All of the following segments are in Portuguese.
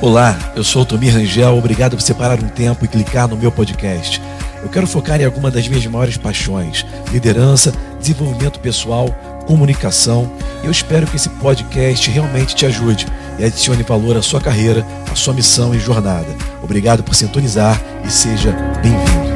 Olá, eu sou o Tomir Rangel, obrigado por separar um tempo e clicar no meu podcast. Eu quero focar em alguma das minhas maiores paixões: liderança, desenvolvimento pessoal, comunicação. Eu espero que esse podcast realmente te ajude e adicione valor à sua carreira, à sua missão e jornada. Obrigado por sintonizar e seja bem-vindo.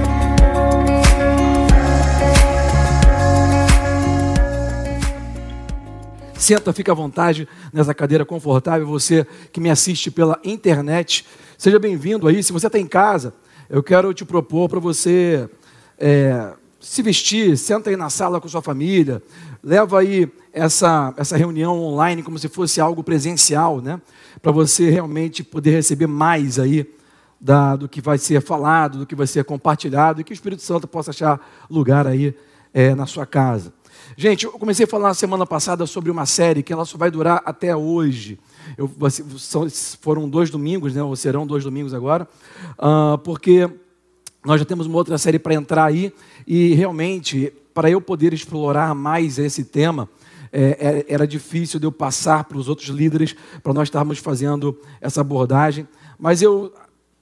Senta, fica à vontade nessa cadeira confortável. Você que me assiste pela internet, seja bem-vindo aí. Se você está em casa, eu quero te propor para você é, se vestir, senta aí na sala com sua família, leva aí essa, essa reunião online como se fosse algo presencial, né? Para você realmente poder receber mais aí da, do que vai ser falado, do que vai ser compartilhado e que o Espírito Santo possa achar lugar aí é, na sua casa. Gente, eu comecei a falar na semana passada sobre uma série que ela só vai durar até hoje. Eu, são, foram dois domingos, né, ou serão dois domingos agora, uh, porque nós já temos uma outra série para entrar aí, e realmente, para eu poder explorar mais esse tema, é, é era difícil de eu passar para os outros líderes, para nós estarmos fazendo essa abordagem, mas eu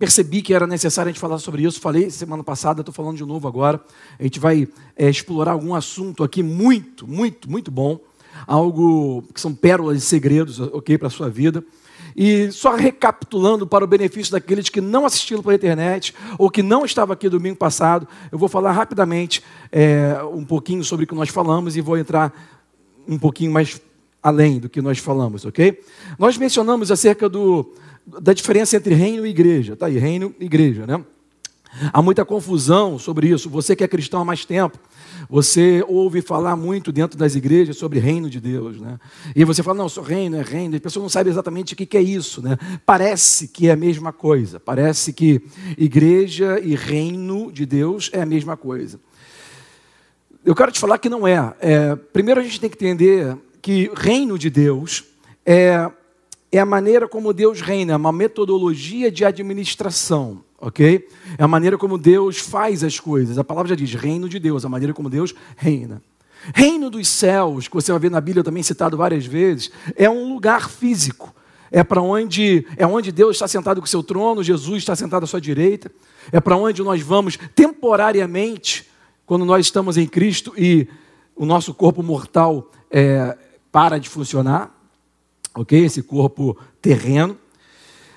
percebi que era necessário a gente falar sobre isso. Falei semana passada, estou falando de novo agora. A gente vai é, explorar algum assunto aqui muito, muito, muito bom. Algo que são pérolas e segredos, ok, para a sua vida. E só recapitulando para o benefício daqueles que não assistiram pela internet ou que não estavam aqui domingo passado, eu vou falar rapidamente é, um pouquinho sobre o que nós falamos e vou entrar um pouquinho mais além do que nós falamos, ok? Nós mencionamos acerca do, da diferença entre reino e igreja. Tá aí, reino e igreja, né? Há muita confusão sobre isso. Você que é cristão há mais tempo, você ouve falar muito dentro das igrejas sobre reino de Deus, né? E você fala, não, sou reino, é reino. E a pessoa não sabe exatamente o que é isso, né? Parece que é a mesma coisa. Parece que igreja e reino de Deus é a mesma coisa. Eu quero te falar que não é. é primeiro a gente tem que entender que reino de Deus é é a maneira como Deus reina, é uma metodologia de administração, ok? É a maneira como Deus faz as coisas. A palavra já diz reino de Deus, a maneira como Deus reina. Reino dos céus, que você vai ver na Bíblia também citado várias vezes, é um lugar físico. É para onde é onde Deus está sentado com seu trono, Jesus está sentado à sua direita. É para onde nós vamos temporariamente quando nós estamos em Cristo e o nosso corpo mortal é, para de funcionar ok? Esse corpo terreno.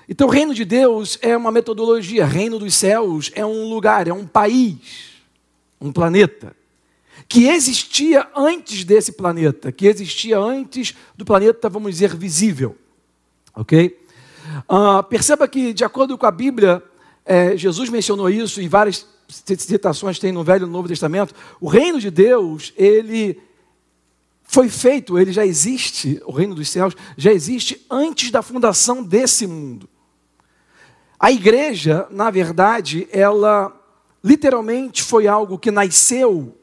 Então, o reino de Deus é uma metodologia, reino dos céus é um lugar, é um país, um planeta, que existia antes desse planeta, que existia antes do planeta, vamos dizer, visível, ok? Uh, perceba que, de acordo com a Bíblia, é, Jesus mencionou isso e várias citações tem no Velho e no Novo Testamento. O reino de Deus, ele foi feito, ele já existe, o reino dos céus já existe antes da fundação desse mundo. A igreja, na verdade, ela literalmente foi algo que nasceu,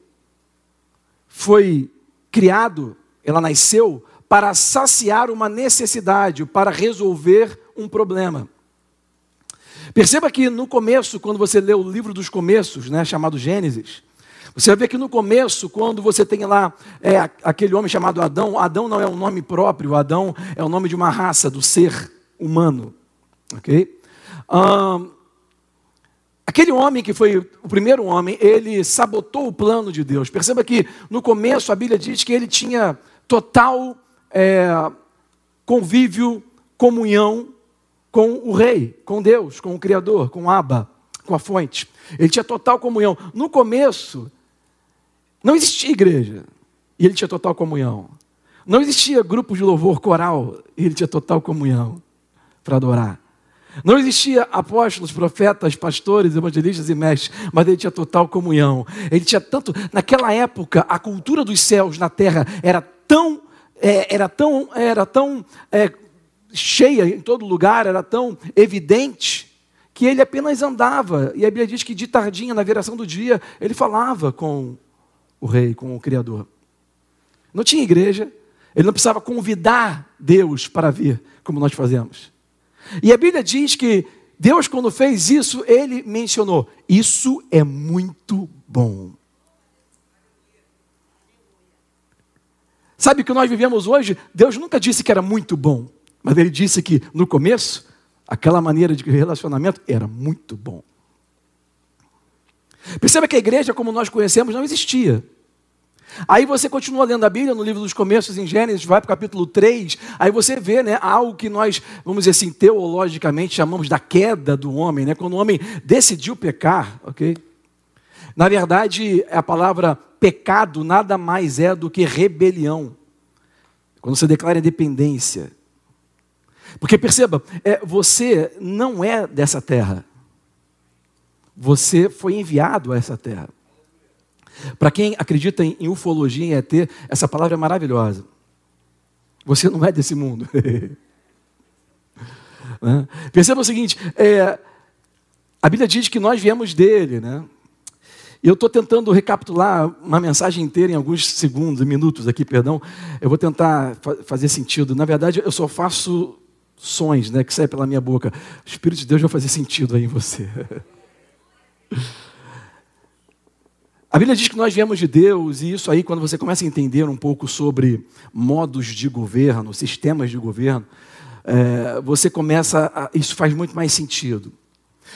foi criado, ela nasceu para saciar uma necessidade, para resolver um problema. Perceba que no começo, quando você lê o livro dos começos, né, chamado Gênesis, você vai ver que no começo, quando você tem lá é, aquele homem chamado Adão, Adão não é um nome próprio, Adão é o nome de uma raça, do ser humano. Ok? aquele homem que foi o primeiro homem, ele sabotou o plano de Deus. Perceba que no começo a Bíblia diz que ele tinha total é, convívio, comunhão com o rei, com Deus, com o Criador, com Abba, com a fonte. Ele tinha total comunhão. No começo, não existia igreja e ele tinha total comunhão. Não existia grupo de louvor coral e ele tinha total comunhão para adorar. Não existia apóstolos, profetas, pastores, evangelistas e mestres, mas ele tinha total comunhão. Ele tinha tanto. Naquela época, a cultura dos céus na terra era tão, é, era tão, era tão é, cheia em todo lugar, era tão evidente que ele apenas andava. E a Bíblia diz que de tardinha, na viração do dia, ele falava com o rei, com o Criador. Não tinha igreja, ele não precisava convidar Deus para vir, como nós fazemos. E a Bíblia diz que Deus, quando fez isso, ele mencionou: Isso é muito bom. Sabe o que nós vivemos hoje? Deus nunca disse que era muito bom, mas ele disse que no começo Aquela maneira de relacionamento era muito bom. Perceba que a igreja, como nós conhecemos, não existia. Aí você continua lendo a Bíblia no livro dos Começos, em Gênesis, vai para o capítulo 3, aí você vê né, algo que nós, vamos dizer assim, teologicamente chamamos da queda do homem, né, quando o homem decidiu pecar, ok? Na verdade, a palavra pecado nada mais é do que rebelião. Quando você declara independência. Porque perceba, é, você não é dessa terra. Você foi enviado a essa terra. Para quem acredita em, ufologia, em ET, essa palavra é maravilhosa. Você não é desse mundo. né? Perceba o seguinte: é, a Bíblia diz que nós viemos dele, né? E eu estou tentando recapitular uma mensagem inteira em alguns segundos, minutos aqui, perdão. Eu vou tentar fa fazer sentido. Na verdade, eu só faço sons, né, que saem pela minha boca. O Espírito de Deus vai fazer sentido aí em você. A Bíblia diz que nós viemos de Deus, e isso aí, quando você começa a entender um pouco sobre modos de governo, sistemas de governo, é, você começa. A, isso faz muito mais sentido.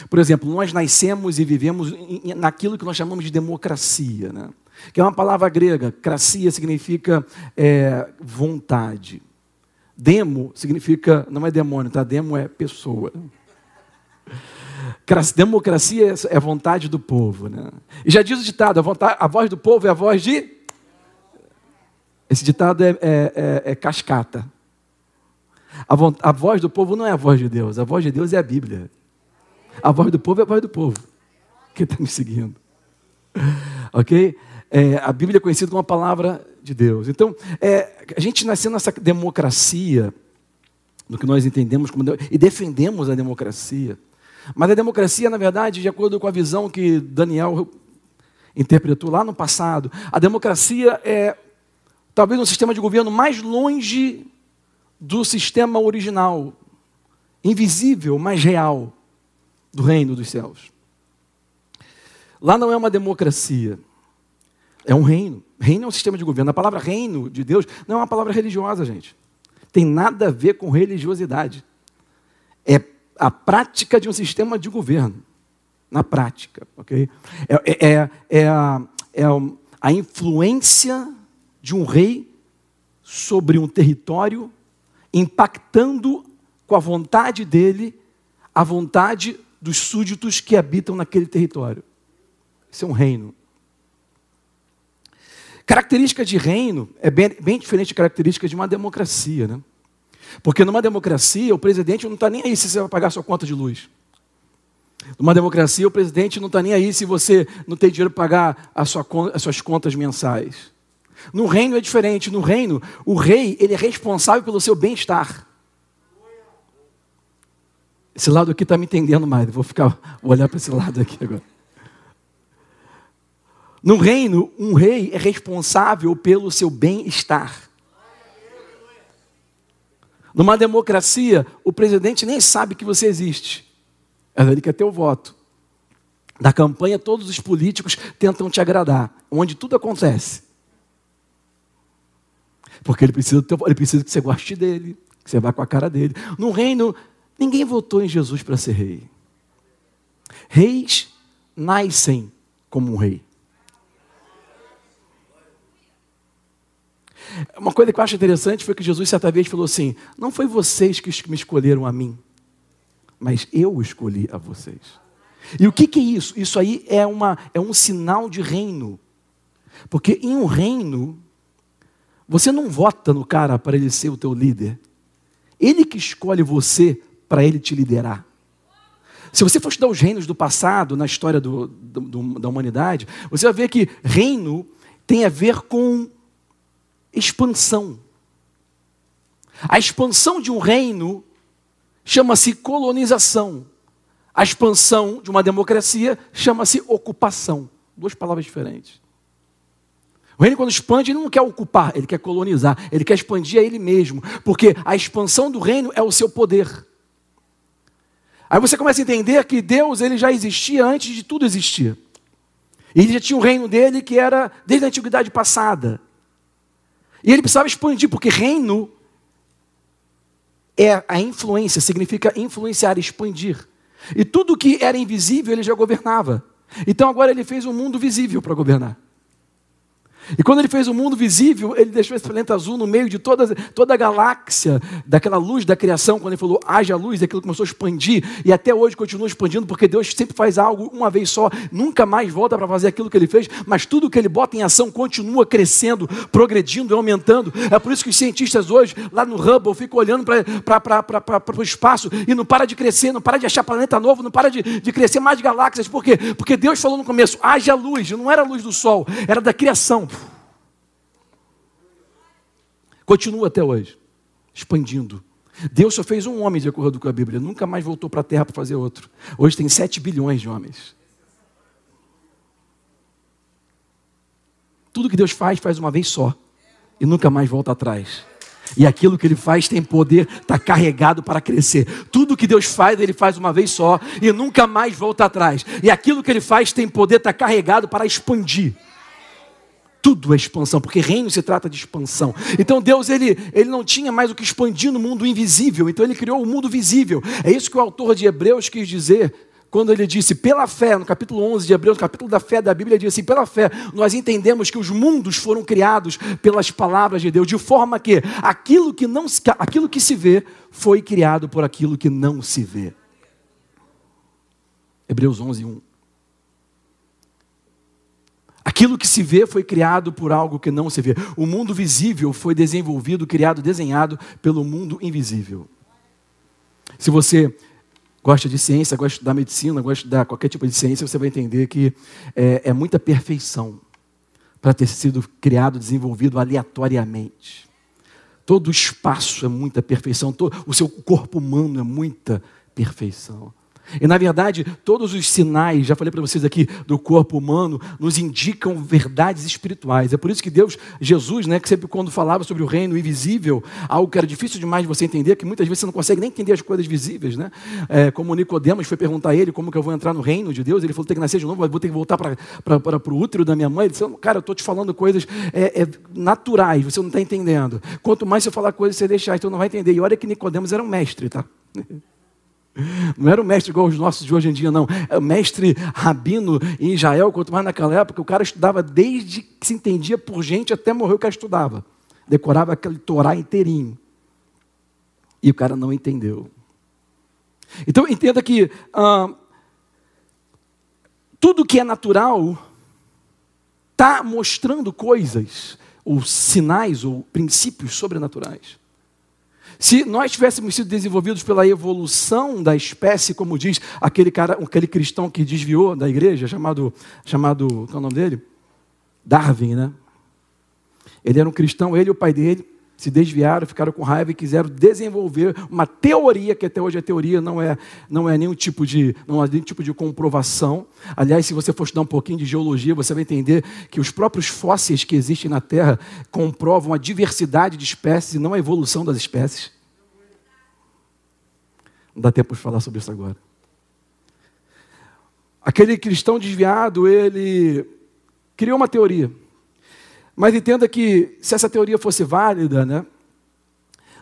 Por exemplo, nós nascemos e vivemos naquilo que nós chamamos de democracia, né? que é uma palavra grega. Cracia significa é, vontade. Demo significa, não é demônio, tá? Demo é pessoa. Democracia é a vontade do povo. Né? E já diz o ditado: a, vontade, a voz do povo é a voz de. Esse ditado é, é, é, é cascata. A, vo, a voz do povo não é a voz de Deus, a voz de Deus é a Bíblia. A voz do povo é a voz do povo que está me seguindo. Ok? É, a Bíblia é conhecida como a palavra de Deus. Então, é, a gente nasceu nessa democracia, no que nós entendemos como e defendemos a democracia. Mas a democracia, na verdade, de acordo com a visão que Daniel interpretou lá no passado, a democracia é talvez um sistema de governo mais longe do sistema original, invisível, mas real, do reino dos céus. Lá não é uma democracia, é um reino. Reino é um sistema de governo. A palavra reino de Deus não é uma palavra religiosa, gente. Tem nada a ver com religiosidade. É a prática de um sistema de governo. Na prática, ok? É, é, é, é a, é a influência de um rei sobre um território, impactando com a vontade dele a vontade dos súditos que habitam naquele território. Isso é um reino. Característica de reino é bem, bem diferente de característica de uma democracia, né? Porque numa democracia, o presidente não está nem aí se você vai pagar sua conta de luz. Numa democracia, o presidente não está nem aí se você não tem dinheiro para pagar sua, as suas contas mensais. No reino é diferente. No reino, o rei ele é responsável pelo seu bem-estar. Esse lado aqui está me entendendo mais. Vou ficar vou olhar para esse lado aqui agora. No reino, um rei é responsável pelo seu bem-estar. Numa democracia, o presidente nem sabe que você existe. Ele quer ter o voto. Na campanha, todos os políticos tentam te agradar, onde tudo acontece. Porque ele precisa, ele precisa que você goste dele, que você vá com a cara dele. No reino, ninguém votou em Jesus para ser rei. Reis nascem como um rei. Uma coisa que eu acho interessante foi que Jesus certa vez falou assim: Não foi vocês que me escolheram a mim, mas eu escolhi a vocês. E o que, que é isso? Isso aí é, uma, é um sinal de reino. Porque em um reino, você não vota no cara para ele ser o teu líder. Ele que escolhe você para ele te liderar. Se você for estudar os reinos do passado, na história do, do, da humanidade, você vai ver que reino tem a ver com expansão. A expansão de um reino chama-se colonização. A expansão de uma democracia chama-se ocupação. Duas palavras diferentes. O reino, quando expande, ele não quer ocupar, ele quer colonizar, ele quer expandir a ele mesmo, porque a expansão do reino é o seu poder. Aí você começa a entender que Deus ele já existia antes de tudo existir. E ele já tinha o reino dele que era desde a antiguidade passada. E ele precisava expandir, porque reino é a influência, significa influenciar, expandir. E tudo que era invisível ele já governava. Então agora ele fez um mundo visível para governar. E quando ele fez o mundo visível, ele deixou esse planeta azul no meio de toda, toda a galáxia, daquela luz da criação, quando ele falou, haja luz, aquilo começou a expandir, e até hoje continua expandindo, porque Deus sempre faz algo uma vez só, nunca mais volta para fazer aquilo que ele fez, mas tudo que ele bota em ação continua crescendo, progredindo aumentando. É por isso que os cientistas hoje, lá no Hubble, ficam olhando para o espaço e não para de crescer, não para de achar planeta novo, não para de, de crescer mais galáxias. Por quê? Porque Deus falou no começo, haja luz, não era a luz do sol, era da criação. Continua até hoje, expandindo. Deus só fez um homem de acordo com a Bíblia, nunca mais voltou para a terra para fazer outro. Hoje tem 7 bilhões de homens. Tudo que Deus faz, faz uma vez só. E nunca mais volta atrás. E aquilo que ele faz tem poder, está carregado para crescer. Tudo que Deus faz, ele faz uma vez só e nunca mais volta atrás. E aquilo que ele faz tem poder, está carregado para expandir tudo é expansão, porque reino se trata de expansão. Então Deus ele, ele não tinha mais o que expandir no mundo invisível, então ele criou o mundo visível. É isso que o autor de Hebreus quis dizer quando ele disse, pela fé, no capítulo 11 de Hebreus, capítulo da fé da Bíblia, ele diz assim: pela fé, nós entendemos que os mundos foram criados pelas palavras de Deus, de forma que aquilo que, não, aquilo que se vê foi criado por aquilo que não se vê. Hebreus 11, 1. Aquilo que se vê foi criado por algo que não se vê. O mundo visível foi desenvolvido, criado, desenhado pelo mundo invisível. Se você gosta de ciência, gosta estudar medicina, gosta de qualquer tipo de ciência, você vai entender que é, é muita perfeição para ter sido criado, desenvolvido aleatoriamente. Todo o espaço é muita perfeição, todo, o seu corpo humano é muita perfeição. E na verdade, todos os sinais, já falei para vocês aqui, do corpo humano, nos indicam verdades espirituais. É por isso que Deus, Jesus, né, que sempre quando falava sobre o reino invisível, algo que era difícil demais de você entender, que muitas vezes você não consegue nem entender as coisas visíveis, né? É, como Nicodemos foi perguntar a ele como que eu vou entrar no reino de Deus, ele falou: tem que nascer de novo, vou ter que voltar para o útero da minha mãe. Ele disse: cara, eu estou te falando coisas é, é, naturais, você não está entendendo. Quanto mais você falar coisas, você deixar, então não vai entender. E olha que Nicodemos era um mestre, tá? Não era o mestre igual os nossos de hoje em dia, não. É o mestre rabino em Israel, quanto mais naquela época, o cara estudava desde que se entendia por gente até morrer o cara estudava. Decorava aquele Torá inteirinho. E o cara não entendeu. Então entenda que ah, tudo que é natural está mostrando coisas, ou sinais, ou princípios sobrenaturais. Se nós tivéssemos sido desenvolvidos pela evolução da espécie, como diz aquele cara, aquele cristão que desviou da igreja, chamado, chamado, qual é o nome dele? Darwin, né? Ele era um cristão, ele e o pai dele se desviaram, ficaram com raiva e quiseram desenvolver uma teoria que até hoje a teoria não é não é nenhum tipo de não é nenhum tipo de comprovação. Aliás, se você for estudar um pouquinho de geologia, você vai entender que os próprios fósseis que existem na Terra comprovam a diversidade de espécies e não a evolução das espécies. Não dá tempo de falar sobre isso agora. Aquele cristão desviado, ele criou uma teoria. Mas entenda que se essa teoria fosse válida, né,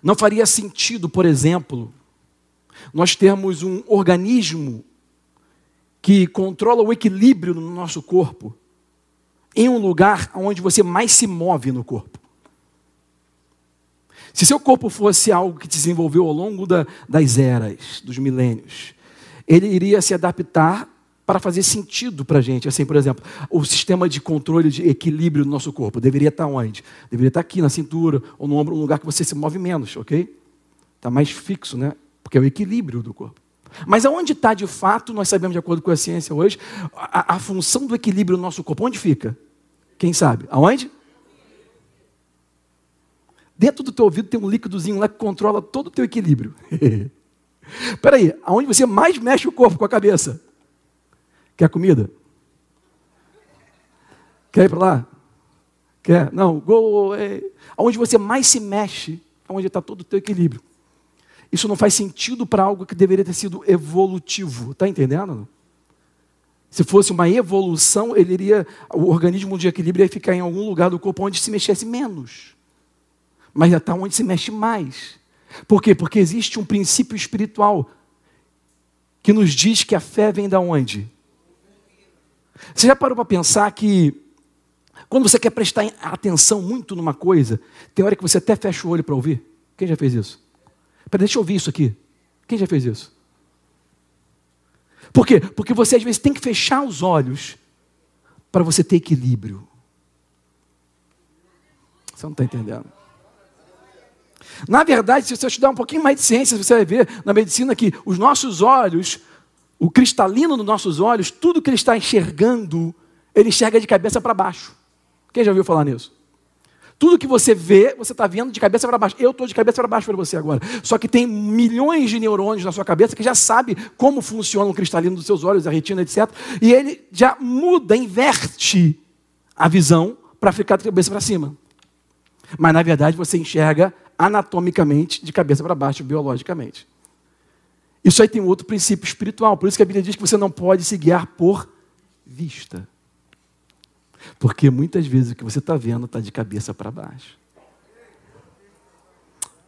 não faria sentido, por exemplo, nós termos um organismo que controla o equilíbrio no nosso corpo em um lugar onde você mais se move no corpo. Se seu corpo fosse algo que desenvolveu ao longo da, das eras, dos milênios, ele iria se adaptar para fazer sentido para a gente. Assim, por exemplo, o sistema de controle de equilíbrio do nosso corpo deveria estar onde? Deveria estar aqui na cintura ou no ombro, um lugar que você se move menos, ok? Está mais fixo, né? Porque é o equilíbrio do corpo. Mas aonde está de fato, nós sabemos de acordo com a ciência hoje, a, a função do equilíbrio do nosso corpo? Onde fica? Quem sabe? Aonde? Dentro do teu ouvido tem um líquidozinho lá que controla todo o teu equilíbrio. Espera aí, aonde você mais mexe o corpo com a cabeça? Quer comida? Quer ir para lá? Quer? Não, go é, Aonde você mais se mexe, onde está todo o teu equilíbrio. Isso não faz sentido para algo que deveria ter sido evolutivo. Está entendendo? Se fosse uma evolução, ele iria, o organismo de equilíbrio ia ficar em algum lugar do corpo onde se mexesse menos mas já está onde se mexe mais. Por quê? Porque existe um princípio espiritual que nos diz que a fé vem da onde? Você já parou para pensar que quando você quer prestar atenção muito numa coisa, tem hora que você até fecha o olho para ouvir? Quem já fez isso? Peraí, deixa eu ouvir isso aqui. Quem já fez isso? Por quê? Porque você às vezes tem que fechar os olhos para você ter equilíbrio. Você não está entendendo. Na verdade, se você estudar um pouquinho mais de ciência, você vai ver na medicina que os nossos olhos, o cristalino dos nossos olhos, tudo que ele está enxergando, ele enxerga de cabeça para baixo. Quem já ouviu falar nisso? Tudo que você vê, você está vendo de cabeça para baixo. Eu estou de cabeça para baixo para você agora. Só que tem milhões de neurônios na sua cabeça que já sabe como funciona o cristalino dos seus olhos, a retina, etc. E ele já muda, inverte a visão para ficar de cabeça para cima. Mas na verdade você enxerga anatomicamente de cabeça para baixo, biologicamente. Isso aí tem outro princípio espiritual. Por isso que a Bíblia diz que você não pode se guiar por vista. Porque muitas vezes o que você está vendo está de cabeça para baixo.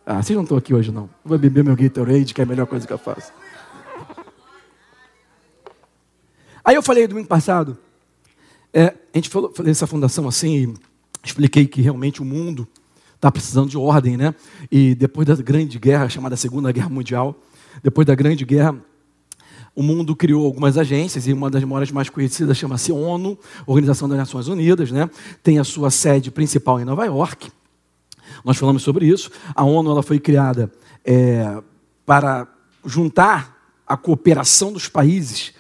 Ah, vocês não estão aqui hoje não. vou beber meu Gatorade, que é a melhor coisa que eu faço. Aí eu falei domingo passado, é, a gente falou, falei dessa fundação assim, expliquei que realmente o mundo está precisando de ordem, né? E depois da grande guerra, chamada Segunda Guerra Mundial, depois da grande guerra, o mundo criou algumas agências, e uma das maiores mais conhecidas chama-se ONU, Organização das Nações Unidas, né? tem a sua sede principal em Nova York. Nós falamos sobre isso. A ONU ela foi criada é, para juntar a cooperação dos países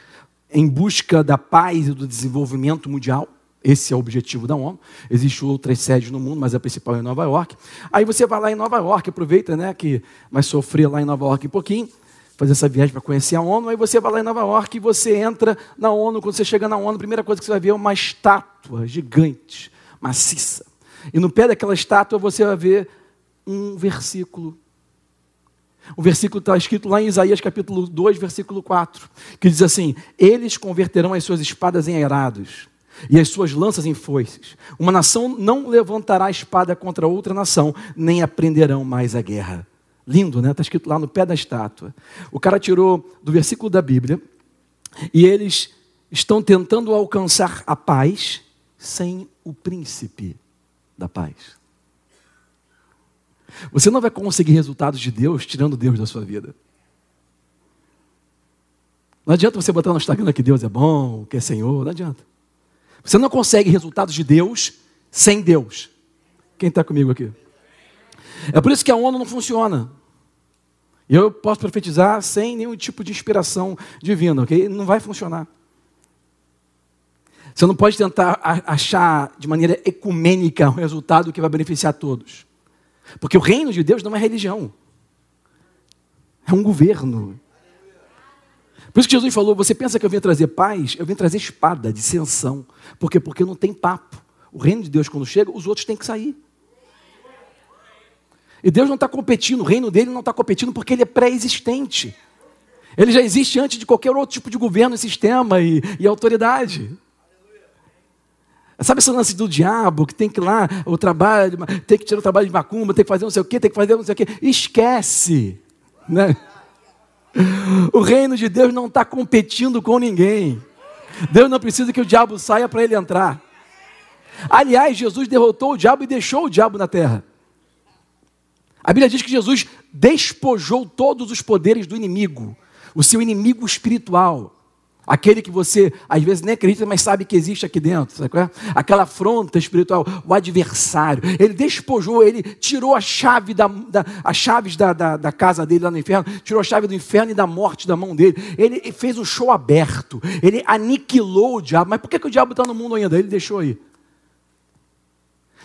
em busca da paz e do desenvolvimento mundial. Esse é o objetivo da ONU. Existem outras sedes no mundo, mas a principal é em Nova York. Aí você vai lá em Nova York, aproveita né, que vai sofrer lá em Nova York um pouquinho, fazer essa viagem para conhecer a ONU. Aí você vai lá em Nova York e você entra na ONU. Quando você chega na ONU, a primeira coisa que você vai ver é uma estátua gigante, maciça. E no pé daquela estátua você vai ver um versículo. O versículo está escrito lá em Isaías capítulo 2, versículo 4, que diz assim: Eles converterão as suas espadas em arados e as suas lanças em foices. Uma nação não levantará espada contra outra nação, nem aprenderão mais a guerra. Lindo, né? Está escrito lá no pé da estátua. O cara tirou do versículo da Bíblia e eles estão tentando alcançar a paz sem o príncipe da paz. Você não vai conseguir resultados de Deus tirando Deus da sua vida. Não adianta você botar no Instagram que Deus é bom, que é Senhor, não adianta. Você não consegue resultados de Deus sem Deus. Quem está comigo aqui? É por isso que a ONU não funciona. E eu posso profetizar sem nenhum tipo de inspiração divina, ok? Não vai funcionar. Você não pode tentar achar de maneira ecumênica um resultado que vai beneficiar todos. Porque o reino de Deus não é religião. É um governo. Por isso que Jesus falou: você pensa que eu vim trazer paz? Eu vim trazer espada, dissensão. Por quê? Porque não tem papo. O reino de Deus, quando chega, os outros têm que sair. E Deus não está competindo, o reino dele não está competindo porque ele é pré-existente. Ele já existe antes de qualquer outro tipo de governo, sistema e, e autoridade. Sabe esse lance do diabo que tem que ir lá, o trabalho, tem que tirar o trabalho de macumba, tem que fazer não sei o quê, tem que fazer não sei o quê. Esquece. Né? O reino de Deus não está competindo com ninguém. Deus não precisa que o diabo saia para ele entrar. Aliás, Jesus derrotou o diabo e deixou o diabo na terra. A Bíblia diz que Jesus despojou todos os poderes do inimigo, o seu inimigo espiritual. Aquele que você às vezes nem acredita, mas sabe que existe aqui dentro, sabe qual é? Aquela afronta espiritual, o adversário. Ele despojou, ele tirou a chave da, da as chaves da, da, da, casa dele lá no inferno, tirou a chave do inferno e da morte da mão dele. Ele fez um show aberto, ele aniquilou o diabo. Mas por que, que o diabo está no mundo ainda? Ele deixou aí.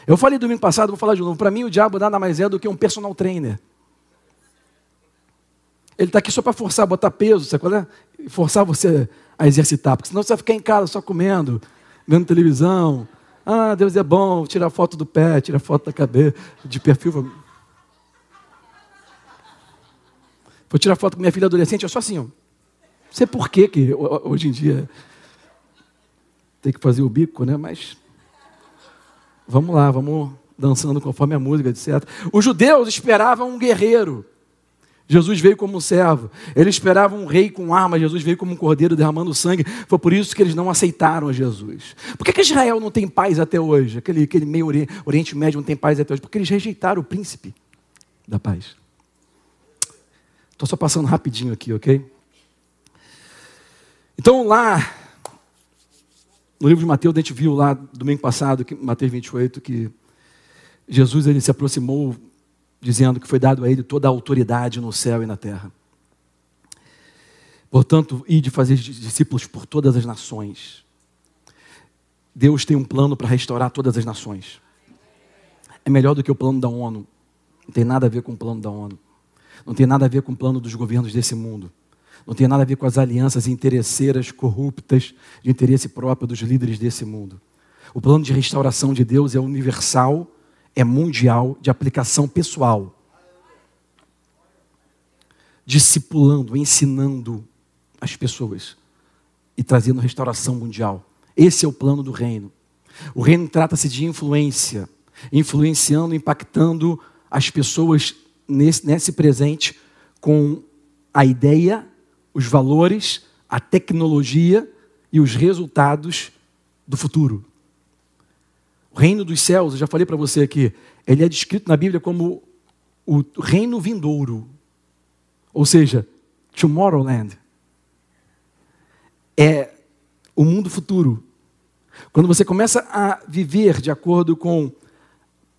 Eu falei domingo passado, vou falar de novo. Para mim, o diabo nada mais é do que um personal trainer. Ele está aqui só para forçar, botar peso, sabe qual é? Forçar você a exercitar, porque senão você vai ficar em casa só comendo, vendo televisão. Ah, Deus é bom, tira foto do pé, tira foto da cabeça, de perfil. Vou tirar foto com minha filha adolescente, eu sou assim, ó. Não sei por que hoje em dia tem que fazer o bico, né? Mas vamos lá, vamos dançando conforme a música, etc. Os judeus esperavam um guerreiro. Jesus veio como um servo. Eles esperavam um rei com armas. Jesus veio como um cordeiro derramando sangue. Foi por isso que eles não aceitaram Jesus. Por que, que Israel não tem paz até hoje? Aquele, aquele meio Oriente Médio não tem paz até hoje? Porque eles rejeitaram o príncipe da paz. Estou só passando rapidinho aqui, ok? Então lá, no livro de Mateus, a gente viu lá domingo passado, Mateus 28, que Jesus ele se aproximou dizendo que foi dado a ele toda a autoridade no céu e na terra. Portanto, e de fazer discípulos por todas as nações. Deus tem um plano para restaurar todas as nações. É melhor do que o plano da ONU. Não tem nada a ver com o plano da ONU. Não tem nada a ver com o plano dos governos desse mundo. Não tem nada a ver com as alianças interesseiras corruptas de interesse próprio dos líderes desse mundo. O plano de restauração de Deus é universal é mundial de aplicação pessoal. Discipulando, ensinando as pessoas e trazendo restauração mundial. Esse é o plano do reino. O reino trata-se de influência, influenciando, impactando as pessoas nesse, nesse presente com a ideia, os valores, a tecnologia e os resultados do futuro. O reino dos céus, eu já falei para você aqui, ele é descrito na Bíblia como o reino vindouro. Ou seja, Tomorrowland. É o mundo futuro. Quando você começa a viver de acordo com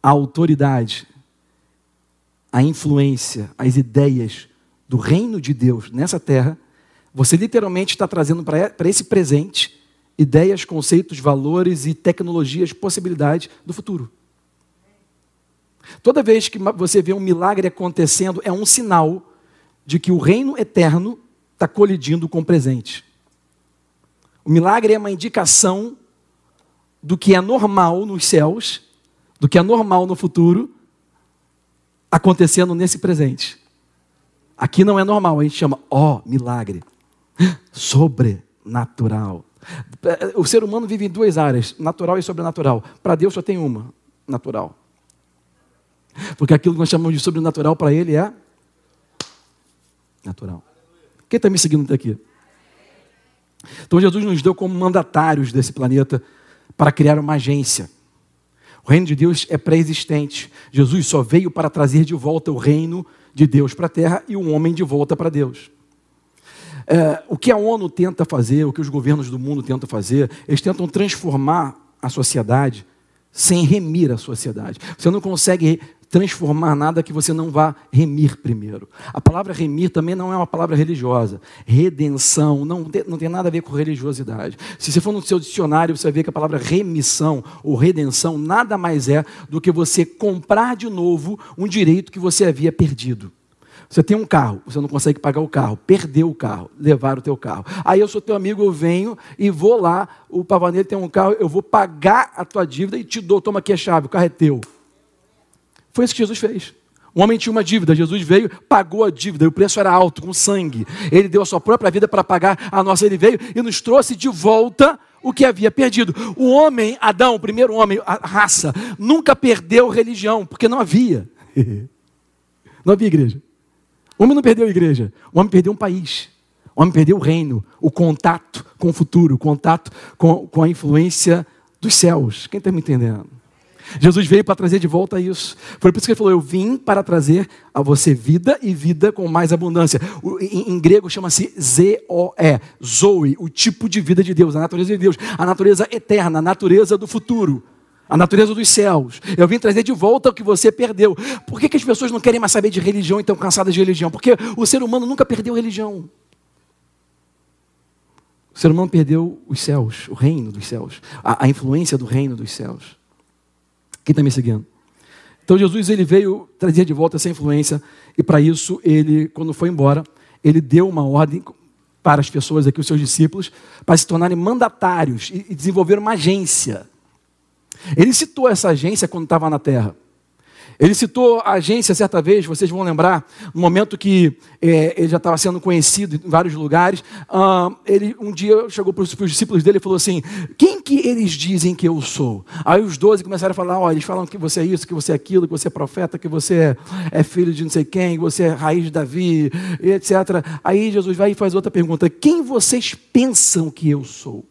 a autoridade, a influência, as ideias do reino de Deus nessa terra, você literalmente está trazendo para esse presente ideias, conceitos, valores e tecnologias, possibilidades do futuro. Toda vez que você vê um milagre acontecendo, é um sinal de que o reino eterno está colidindo com o presente. O milagre é uma indicação do que é normal nos céus, do que é normal no futuro, acontecendo nesse presente. Aqui não é normal, a gente chama, ó, oh, milagre, sobrenatural. O ser humano vive em duas áreas, natural e sobrenatural. Para Deus só tem uma, natural. Porque aquilo que nós chamamos de sobrenatural para Ele é natural. Quem está me seguindo até aqui? Então Jesus nos deu como mandatários desse planeta para criar uma agência. O reino de Deus é pré-existente. Jesus só veio para trazer de volta o reino de Deus para a terra e o homem de volta para Deus. É, o que a ONU tenta fazer, o que os governos do mundo tentam fazer, eles tentam transformar a sociedade sem remir a sociedade. Você não consegue transformar nada que você não vá remir primeiro. A palavra remir também não é uma palavra religiosa. Redenção não tem, não tem nada a ver com religiosidade. Se você for no seu dicionário, você vai ver que a palavra remissão ou redenção nada mais é do que você comprar de novo um direito que você havia perdido. Você tem um carro, você não consegue pagar o carro, perdeu o carro, levaram o teu carro. Aí eu sou teu amigo, eu venho e vou lá, o Pavaneiro tem um carro, eu vou pagar a tua dívida e te dou, toma aqui a chave, o carro é teu. Foi isso que Jesus fez. Um homem tinha uma dívida, Jesus veio, pagou a dívida, o preço era alto, com sangue. Ele deu a sua própria vida para pagar a nossa, ele veio e nos trouxe de volta o que havia perdido. O homem, Adão, o primeiro homem, a raça, nunca perdeu religião, porque não havia. Não havia igreja. O homem não perdeu a igreja, o homem perdeu um país. O homem perdeu o reino, o contato com o futuro, o contato com, com a influência dos céus. Quem está me entendendo? Jesus veio para trazer de volta isso. Foi por isso que ele falou: Eu vim para trazer a você vida e vida com mais abundância. O, em, em, grego chama-se Z-O-E, Zoe, o tipo de vida de Deus, a natureza de Deus, a natureza eterna, a natureza do futuro a natureza dos céus. Eu vim trazer de volta o que você perdeu. Por que, que as pessoas não querem mais saber de religião e estão cansadas de religião? Porque o ser humano nunca perdeu religião. O ser humano perdeu os céus, o reino dos céus, a, a influência do reino dos céus. Quem está me seguindo? Então Jesus ele veio trazer de volta essa influência e para isso ele, quando foi embora, ele deu uma ordem para as pessoas aqui, os seus discípulos, para se tornarem mandatários e, e desenvolver uma agência ele citou essa agência quando estava na terra. Ele citou a agência certa vez, vocês vão lembrar, no momento que é, ele já estava sendo conhecido em vários lugares. Uh, ele um dia chegou para os discípulos dele e falou assim: Quem que eles dizem que eu sou? Aí os doze começaram a falar: Ó, eles falam que você é isso, que você é aquilo, que você é profeta, que você é, é filho de não sei quem, que você é raiz de Davi, etc. Aí Jesus vai e faz outra pergunta: Quem vocês pensam que eu sou?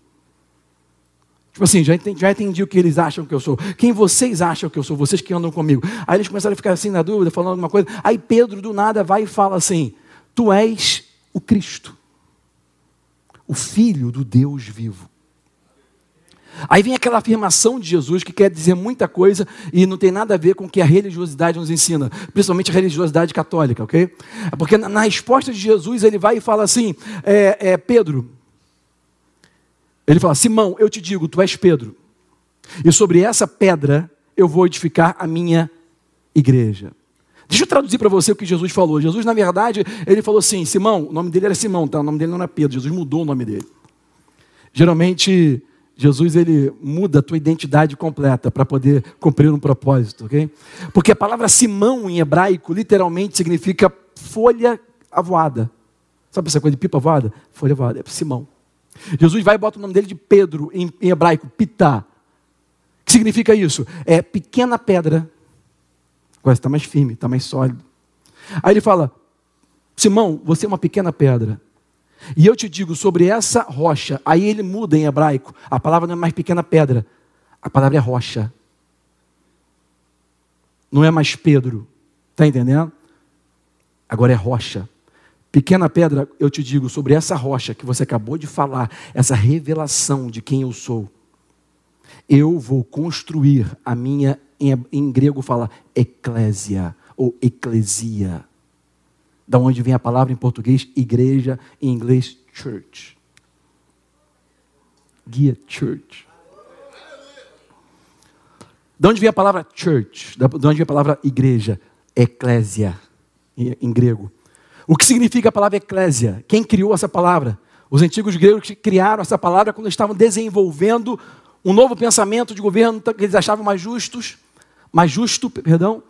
Tipo assim, já entendi, já entendi o que eles acham que eu sou. Quem vocês acham que eu sou? Vocês que andam comigo. Aí eles começaram a ficar assim na dúvida, falando alguma coisa. Aí Pedro, do nada, vai e fala assim: Tu és o Cristo, o Filho do Deus vivo. Aí vem aquela afirmação de Jesus que quer dizer muita coisa e não tem nada a ver com o que a religiosidade nos ensina, principalmente a religiosidade católica, ok? Porque na, resposta de Jesus ele vai e fala assim: é, é, Pedro, ele fala: Simão, eu te digo, tu és Pedro, e sobre essa pedra eu vou edificar a minha igreja. Deixa eu traduzir para você o que Jesus falou. Jesus, na verdade, ele falou assim: Simão, o nome dele era Simão, tá? o nome dele não era Pedro, Jesus mudou o nome dele. Geralmente, Jesus ele muda a tua identidade completa para poder cumprir um propósito, ok? Porque a palavra Simão em hebraico literalmente significa folha avoada. Sabe essa coisa de pipa avoada? Folha avoada, é Simão. Jesus vai e bota o nome dele de Pedro, em, em hebraico, Pitá. O que significa isso? É pequena pedra. Agora está mais firme, está mais sólido. Aí ele fala: Simão, você é uma pequena pedra. E eu te digo sobre essa rocha. Aí ele muda em hebraico. A palavra não é mais pequena pedra. A palavra é rocha. Não é mais Pedro. Está entendendo? Agora é rocha. Pequena pedra, eu te digo, sobre essa rocha que você acabou de falar, essa revelação de quem eu sou, eu vou construir a minha, em, grego fala eclésia, ou eclesia, da onde vem a palavra em português igreja, em inglês church. Guia church. De onde vem a palavra church? De onde vem a palavra igreja? Eclésia, em grego. O que significa a palavra eclésia? Quem criou essa palavra? Os antigos gregos criaram essa palavra quando estavam desenvolvendo um novo pensamento de governo que eles achavam mais justos, mais justo, perdão.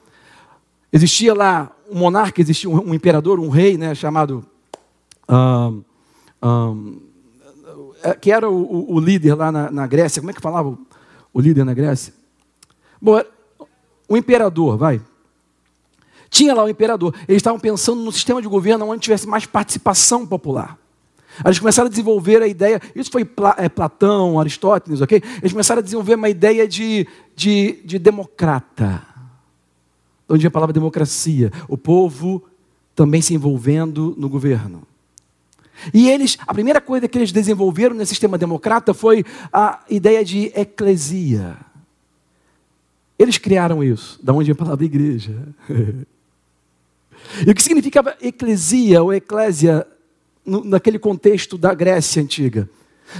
Existia lá um monarca, existia um, imperador, um rei, né, chamado um, um, que era o, o, líder lá na, na, Grécia. Como é que falava o, o líder na Grécia? Bom, o imperador, vai. Tinha lá o imperador. Eles estavam pensando no sistema de governo onde tivesse mais participação popular. Eles começaram a desenvolver a ideia, isso foi é, Platão, Aristóteles, ok? Eles começaram a desenvolver uma ideia de, de, de democrata. Onde a palavra democracia, o povo também se envolvendo no governo. E eles, a primeira coisa que eles desenvolveram nesse sistema democrata foi a ideia de eclesia. Eles criaram isso, da onde vem a palavra igreja. E o que significava eclesia ou eclésia naquele contexto da Grécia antiga?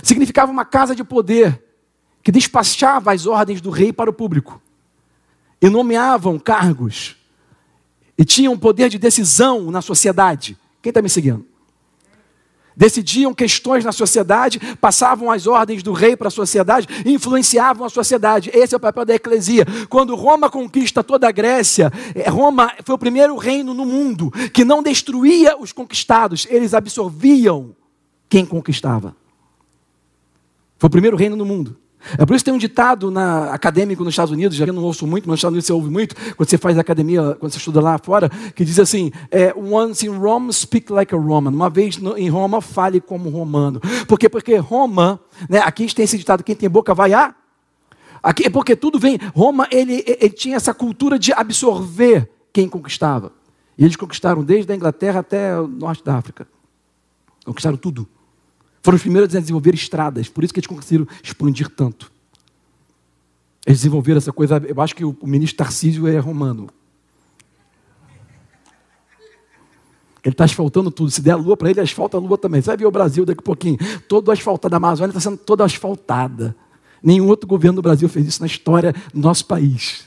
Significava uma casa de poder que despachava as ordens do rei para o público e nomeavam cargos e tinham poder de decisão na sociedade. Quem está me seguindo? Decidiam questões na sociedade, passavam as ordens do rei para a sociedade, influenciavam a sociedade. Esse é o papel da eclesia. Quando Roma conquista toda a Grécia, é, Roma foi o primeiro reino no mundo que não destruía os conquistados, eles absorviam quem conquistava. Foi o primeiro reino no mundo. É por isso que tem um ditado na, acadêmico nos Estados Unidos, já que eu não ouço muito, mas nos Estados Unidos você ouve muito, quando você faz academia, quando você estuda lá fora, que diz assim: é, Once in Rome, speak like a Roman. Uma vez no, em Roma, fale como romano. Por quê? Porque Roma, né, aqui a gente tem esse ditado: quem tem boca vai a. Aqui, é porque tudo vem. Roma, ele, ele tinha essa cultura de absorver quem conquistava. E eles conquistaram desde a Inglaterra até o norte da África. Conquistaram tudo. Foram os primeiros a desenvolver estradas, por isso que eles conseguiram expandir tanto. Eles desenvolveram essa coisa, eu acho que o ministro Tarcísio é romano. Ele está asfaltando tudo. Se der a lua para ele, asfalta a lua também. Você vai ver o Brasil daqui a pouquinho. Todo asfaltado. A Amazônia está sendo toda asfaltada. Nenhum outro governo do Brasil fez isso na história do nosso país.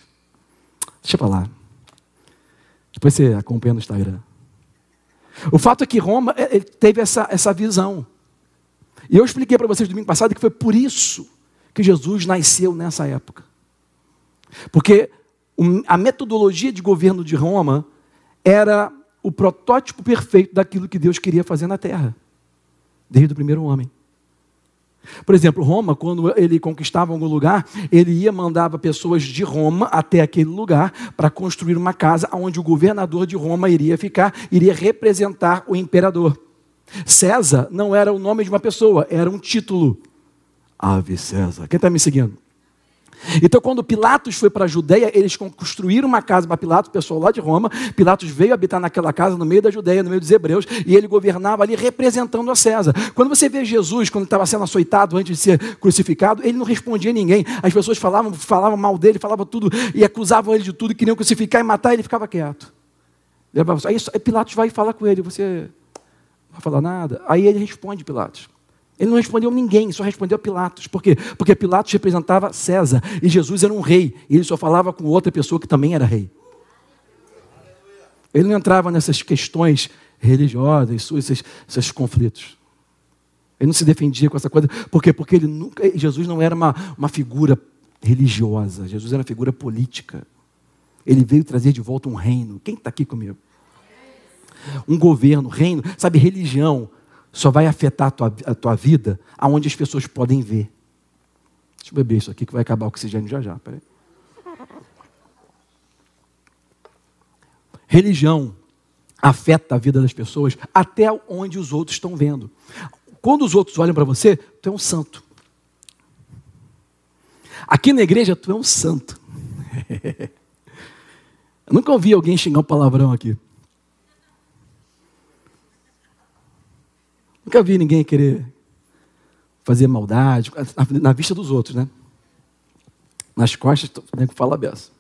Deixa eu falar. Depois você acompanha no Instagram. O fato é que Roma teve essa, essa visão. E eu expliquei para vocês domingo passado que foi por isso que Jesus nasceu nessa época. Porque a metodologia de governo de Roma era o protótipo perfeito daquilo que Deus queria fazer na terra, desde o primeiro homem. Por exemplo, Roma, quando ele conquistava algum lugar, ele ia mandava pessoas de Roma até aquele lugar para construir uma casa onde o governador de Roma iria ficar, iria representar o imperador. César não era o nome de uma pessoa, era um título. Ave César. Quem está me seguindo? Então, quando Pilatos foi para a Judéia, eles construíram uma casa para Pilatos, pessoal lá de Roma. Pilatos veio habitar naquela casa no meio da Judéia, no meio dos hebreus, e ele governava ali representando a César. Quando você vê Jesus, quando estava sendo açoitado antes de ser crucificado, ele não respondia a ninguém. As pessoas falavam, falavam mal dele, falavam tudo e acusavam ele de tudo, queriam crucificar e matar, e ele ficava quieto. Aí Pilatos vai falar com ele, você vai falar nada? Aí ele responde, Pilatos. Ele não respondeu ninguém, só respondeu a Pilatos. Por quê? Porque Pilatos representava César e Jesus era um rei, e ele só falava com outra pessoa que também era rei. Ele não entrava nessas questões religiosas, esses, esses conflitos. Ele não se defendia com essa coisa. Por quê? Porque ele nunca, Jesus não era uma, uma figura religiosa, Jesus era uma figura política. Ele veio trazer de volta um reino. Quem está aqui comigo? Um governo, reino, sabe, religião só vai afetar a tua, a tua vida aonde as pessoas podem ver. Deixa eu beber isso aqui que vai acabar o oxigênio já já. Peraí. Religião afeta a vida das pessoas até onde os outros estão vendo. Quando os outros olham para você, tu é um santo. Aqui na igreja, tu é um santo. Eu nunca ouvi alguém xingar um palavrão aqui. Nunca vi ninguém querer fazer maldade na vista dos outros, né? Nas costas, nem que fala beça.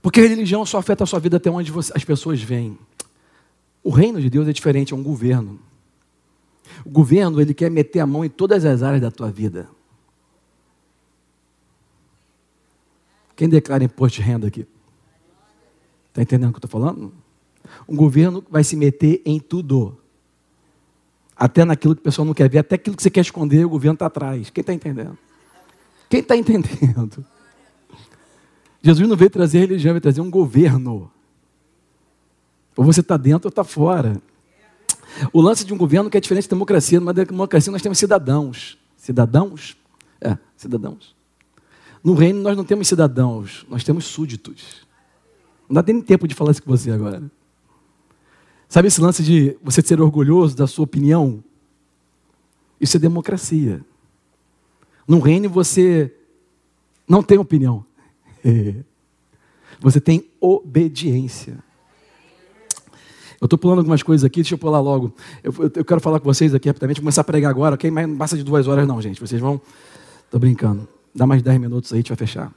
Porque a religião só afeta a sua vida até onde você, as pessoas vêm. O reino de Deus é diferente, é um governo. O governo, ele quer meter a mão em todas as áreas da tua vida. Quem declara imposto de renda aqui? Está entendendo o que eu estou falando? Um governo vai se meter em tudo. Até naquilo que o pessoal não quer ver, até aquilo que você quer esconder, o governo está atrás. Quem está entendendo? Quem está entendendo? Jesus não veio trazer religião, veio trazer um governo. Ou você está dentro ou está fora. O lance de um governo que é diferente da democracia. Numa democracia nós temos cidadãos. Cidadãos? É, cidadãos. No reino nós não temos cidadãos, nós temos súditos. Não dá nem tempo de falar isso com você agora. Sabe esse lance de você ser orgulhoso da sua opinião? Isso é democracia. No reino você não tem opinião. Você tem obediência. Eu estou pulando algumas coisas aqui, deixa eu pular logo. Eu, eu, eu, quero falar com vocês aqui rapidamente, começar a pregar agora, ok? Mas não passa de duas horas não, gente. Vocês vão... Estou brincando. Dá mais dez minutos aí, a gente vai fechar.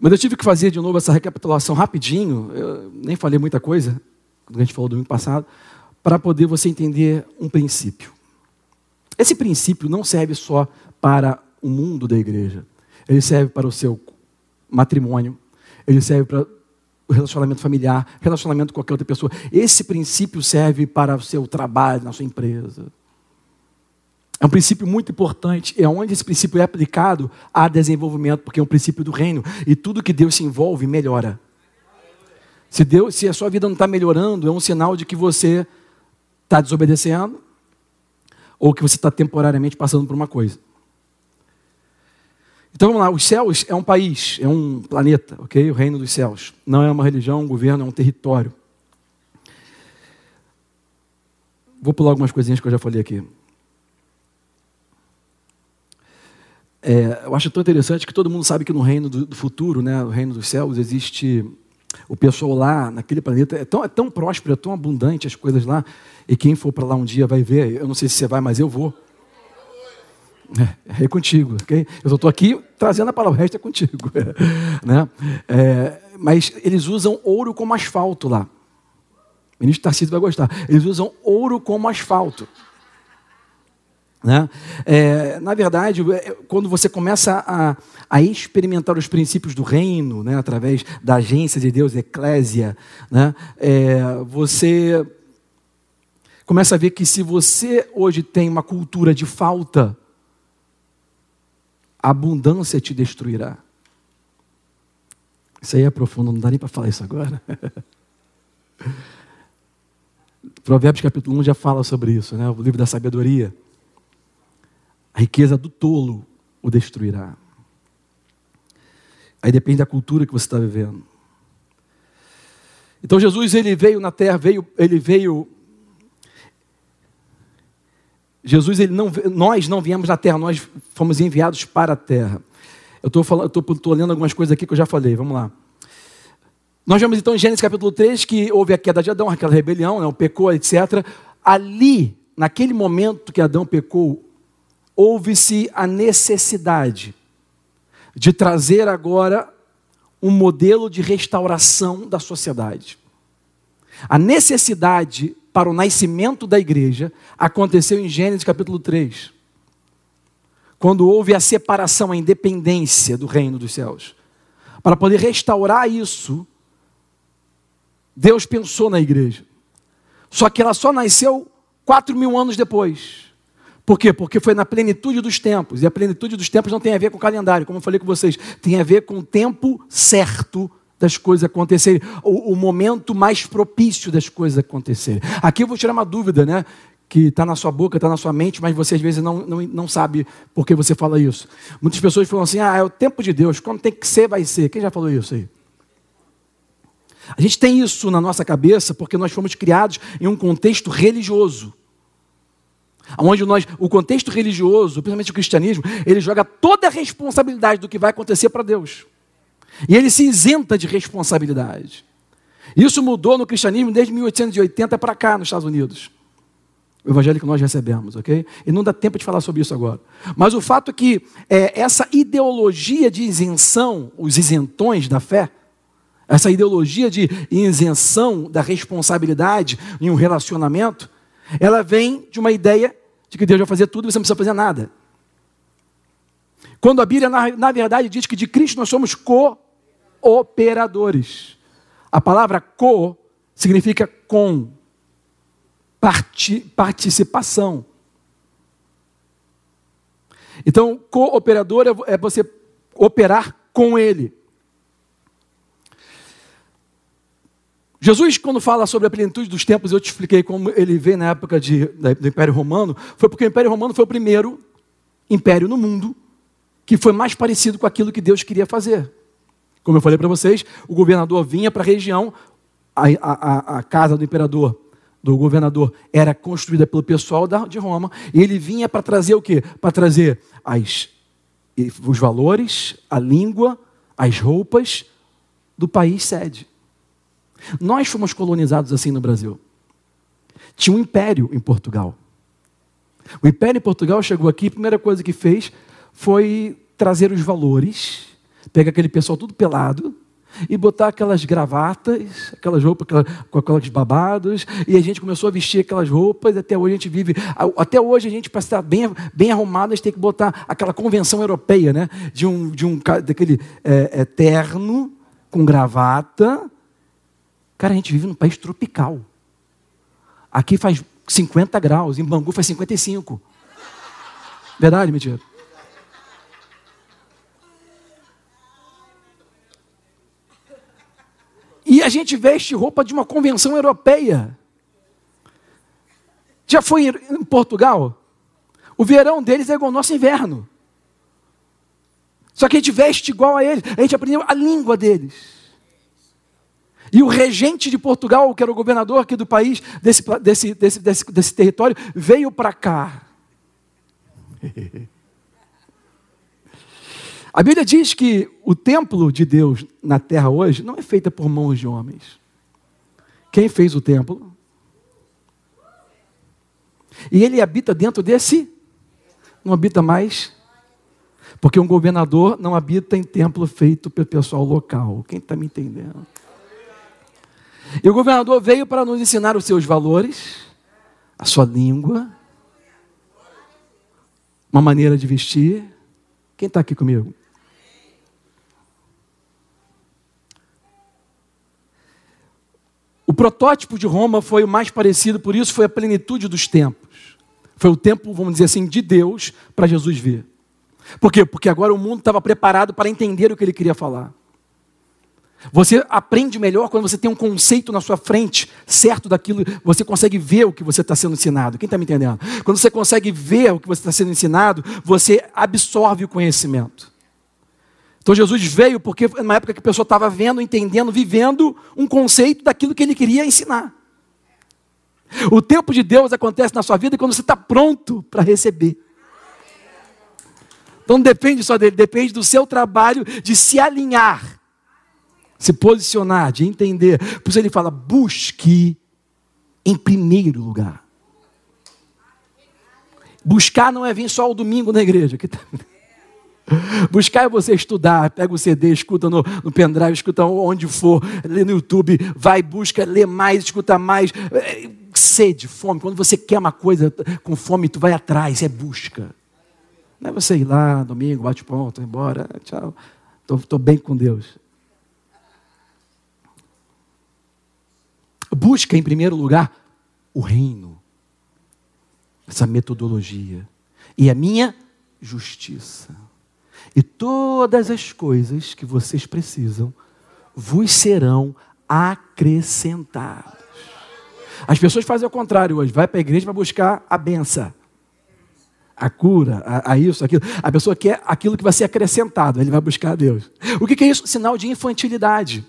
Mas eu tive que fazer de novo essa recapitulação rapidinho. Eu nem falei muita coisa que a gente falou domingo passado, para poder você entender um princípio. Esse princípio não serve só para o mundo da igreja, ele serve para o seu matrimônio, ele serve para o relacionamento familiar, relacionamento com qualquer outra pessoa. Esse princípio serve para o seu trabalho, na sua empresa. É um princípio muito importante, é onde esse princípio é aplicado a desenvolvimento, porque é um princípio do reino, e tudo que Deus se envolve melhora. Se, Deus, se a sua vida não está melhorando, é um sinal de que você está desobedecendo ou que você está temporariamente passando por uma coisa. Então vamos lá, os céus é um país, é um planeta, ok? O reino dos céus. Não é uma religião, um governo, é um território. Vou pular algumas coisinhas que eu já falei aqui. É, eu acho tão interessante que todo mundo sabe que no reino do, do futuro, né, o reino dos céus, existe o pessoal lá naquele planeta é tão, é tão próspero, é tão abundante as coisas lá. E quem for para lá um dia vai ver. Eu não sei se você vai, mas eu vou. É, é contigo, ok? Eu estou aqui trazendo a palavra, o resto é contigo. né? É, mas eles usam ouro como asfalto lá. O ministro Tarcísio vai gostar. Eles usam ouro como asfalto. Né? É, na verdade, é, quando você começa a, a, experimentar os princípios do reino, né, através da agência de Deus, eclésia, né, é, você começa a ver que se você hoje tem uma cultura de falta, a abundância te destruirá. Isso aí é profundo, não dá nem para falar isso agora. Provérbios capítulo 1 já fala sobre isso, né? o livro da sabedoria. A riqueza do tolo o destruirá. Aí depende da cultura que você está vivendo. Então Jesus ele veio na terra, veio, ele veio. Jesus ele não, nós não viemos na terra, nós fomos enviados para a terra. Eu estou lendo algumas coisas aqui que eu já falei, vamos lá. Nós vemos então em Gênesis capítulo 3 que houve a queda de Adão, aquela rebelião, né, o pecou, etc. Ali, naquele momento que Adão pecou, houve-se a necessidade de trazer agora um modelo de restauração da sociedade. A necessidade para o nascimento da igreja aconteceu em Gênesis capítulo 3, quando houve a separação, a independência do reino dos céus. Para poder restaurar isso, Deus pensou na igreja. Só que ela só nasceu quatro mil anos depois. Por quê? Porque foi na plenitude dos tempos. E a plenitude dos tempos não tem a ver com o calendário, como eu falei com vocês. Tem a ver com o tempo certo das coisas acontecerem. O, o momento mais propício das coisas acontecerem. Aqui eu vou tirar uma dúvida, né? Que está na sua boca, está na sua mente, mas você às vezes não, não, não sabe por que você fala isso. Muitas pessoas falam assim: ah, é o tempo de Deus, quando tem que ser, vai ser. Quem já falou isso aí? A gente tem isso na nossa cabeça porque nós fomos criados em um contexto religioso. Onde nós, o contexto religioso, principalmente o cristianismo, ele joga toda a responsabilidade do que vai acontecer para Deus. E ele se isenta de responsabilidade. Isso mudou no cristianismo desde 1880 para cá, nos Estados Unidos. O evangelho que nós recebemos, ok? E não dá tempo de falar sobre isso agora. Mas o fato é que é, essa ideologia de isenção, os isentões da fé, essa ideologia de isenção da responsabilidade em um relacionamento, ela vem de uma ideia de que Deus vai fazer tudo e você não precisa fazer nada. Quando a Bíblia, na, na verdade, diz que de Cristo nós somos cooperadores. A palavra co significa com, parti, participação. Então, cooperador é, é você operar com Ele. Jesus, quando fala sobre a plenitude dos tempos, eu te expliquei como ele veio na época de, do Império Romano, foi porque o Império Romano foi o primeiro império no mundo que foi mais parecido com aquilo que Deus queria fazer. Como eu falei para vocês, o governador vinha para a região, a, a, casa do imperador, do governador, era construída pelo pessoal da, de Roma, e ele vinha para trazer o quê? Para trazer as, os valores, a língua, as roupas do país sede. Nós fomos colonizados assim no Brasil. Tinha um império em Portugal. O império em Portugal chegou aqui, a primeira coisa que fez foi trazer os valores, pegar aquele pessoal tudo pelado e botar aquelas gravatas, aquelas roupas com aqueles babados, e a gente começou a vestir aquelas roupas, até hoje a gente vive, até hoje a gente para estar bem, bem arrumado, a gente tem que botar aquela convenção europeia, né, de um, de um daquele é, é, terno com gravata, Cara, a gente vive num país tropical. Aqui faz 50 graus, em Bangu faz 55. Verdade, mentira? E a gente veste roupa de uma convenção europeia. Já foi em Portugal? O verão deles é igual ao nosso inverno. Só que a gente veste igual a eles. A gente aprendeu a língua deles. E o regente de Portugal, que era o governador aqui do país, desse, desse, desse, desse, desse território, veio para cá. A Bíblia diz que o templo de Deus na terra hoje não é feito por mãos de homens. Quem fez o templo? E ele habita dentro desse? Não habita mais? Porque um governador não habita em templo feito pelo pessoal local. Quem está me entendendo? E o governador veio para nos ensinar os seus valores, a sua língua, uma maneira de vestir. Quem está aqui comigo? O protótipo de Roma foi o mais parecido, por isso foi a plenitude dos tempos. Foi o tempo, vamos dizer assim, de Deus para Jesus vir. Por quê? Porque agora o mundo estava preparado para entender o que ele queria falar. Você aprende melhor quando você tem um conceito na sua frente, certo daquilo, você consegue ver o que você está sendo ensinado. Quem está me entendendo? Quando você consegue ver o que você está sendo ensinado, você absorve o conhecimento. Então Jesus veio porque na época que a pessoa estava vendo, entendendo, vivendo um conceito daquilo que ele queria ensinar. O tempo de Deus acontece na sua vida quando você está pronto para receber. Então não depende só dele, depende do seu trabalho de se alinhar se posicionar, de entender. Por isso ele fala: busque em primeiro lugar. Buscar não é vir só o domingo na igreja. Buscar é você estudar, pega o CD, escuta no, no pendrive, escuta onde for, lê no YouTube, vai, busca, lê mais, escuta mais. É, sede, fome. Quando você quer uma coisa com fome, tu vai atrás, é busca. Não é você ir lá, domingo, bate ponto, embora, tchau, estou bem com Deus. Busca, em primeiro lugar, o reino, essa metodologia, e a minha justiça. E todas as coisas que vocês precisam vos serão acrescentadas. As pessoas fazem o contrário hoje, vai para a igreja para buscar a benção, a cura, a, a, isso, aquilo. A pessoa quer aquilo que vai ser acrescentado, ele vai buscar a Deus. O que, que é isso? Sinal de infantilidade.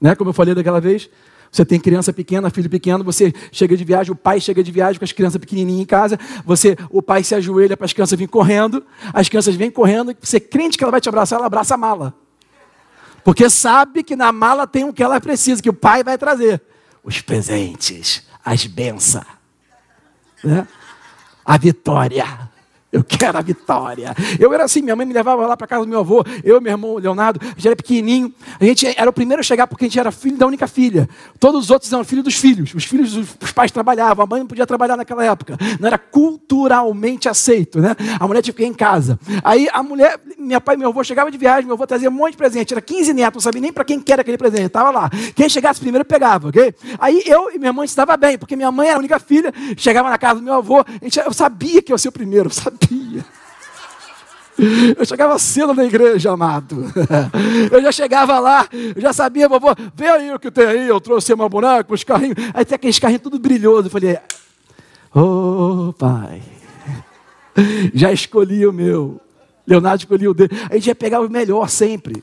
Né? Como eu falei daquela vez, você tem criança pequena, filho pequeno, você chega de viagem, o pai chega de viagem com as crianças pequenininhas em casa, você, o pai se ajoelha para as crianças virem correndo, as crianças vêm correndo, você crente que ela vai te abraçar, ela abraça a mala. Porque sabe que na mala tem o que ela precisa, que o pai vai trazer. Os presentes, as bênçãos, né? a vitória. Eu quero a vitória. Eu era assim, minha mãe me levava lá para casa do meu avô, eu e meu irmão Leonardo, a gente era pequenininho. A gente era o primeiro a chegar porque a gente era filho da única filha. Todos os outros eram filhos dos filhos. Os filhos dos pais trabalhavam, a mãe não podia trabalhar naquela época. Não era culturalmente aceito, né? A mulher tinha que ficar em casa. Aí a mulher, meu pai e meu avô chegavam de viagem, meu avô trazia um monte de presente. Era 15 netos, não sabia nem para quem que era aquele presente. Estava lá. Quem chegasse primeiro pegava, ok? Aí eu e minha mãe se dava bem, porque minha mãe era a única filha, chegava na casa do meu avô, gente, eu sabia que eu ia ser o primeiro, eu sabia Eu chegava cedo na igreja, amado. Eu já chegava lá, eu já sabia, vovô, vê aí o que tem aí. Eu trouxe uma boneca, os carrinhos. Aí tem aqueles carrinhos tudo brilhoso. Eu falei, ô oh, pai, já escolhi o meu. Leonardo escolheu o dele. A gente ia pegar o melhor sempre.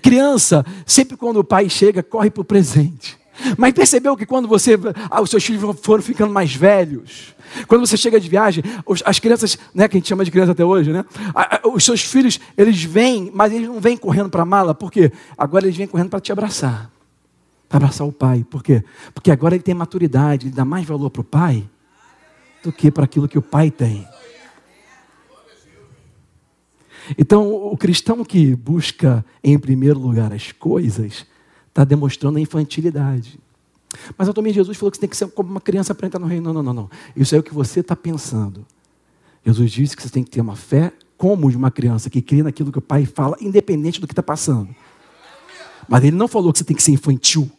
Criança, sempre quando o pai chega, corre para o presente. Mas percebeu que quando você, ah, os seus filhos foram ficando mais velhos, quando você chega de viagem, as crianças, né, que a gente chama de criança até hoje, né? Os seus filhos, eles vêm, mas eles não vêm correndo para a mala, por quê? Agora eles vêm correndo para te abraçar. Para abraçar o pai. Por quê? Porque agora ele tem maturidade, ele dá mais valor para o pai do que para aquilo que o pai tem. Então, o cristão que busca em primeiro lugar as coisas, está demonstrando a infantilidade. Mas a também Jesus falou que você tem que ser como uma criança para entrar no reino. Não, não, não, não. Isso é o que você está pensando. Jesus disse que você tem que ter uma fé como de uma criança que crê naquilo que o pai fala, independente do que está passando. Mas ele não falou que você tem que ser infantil.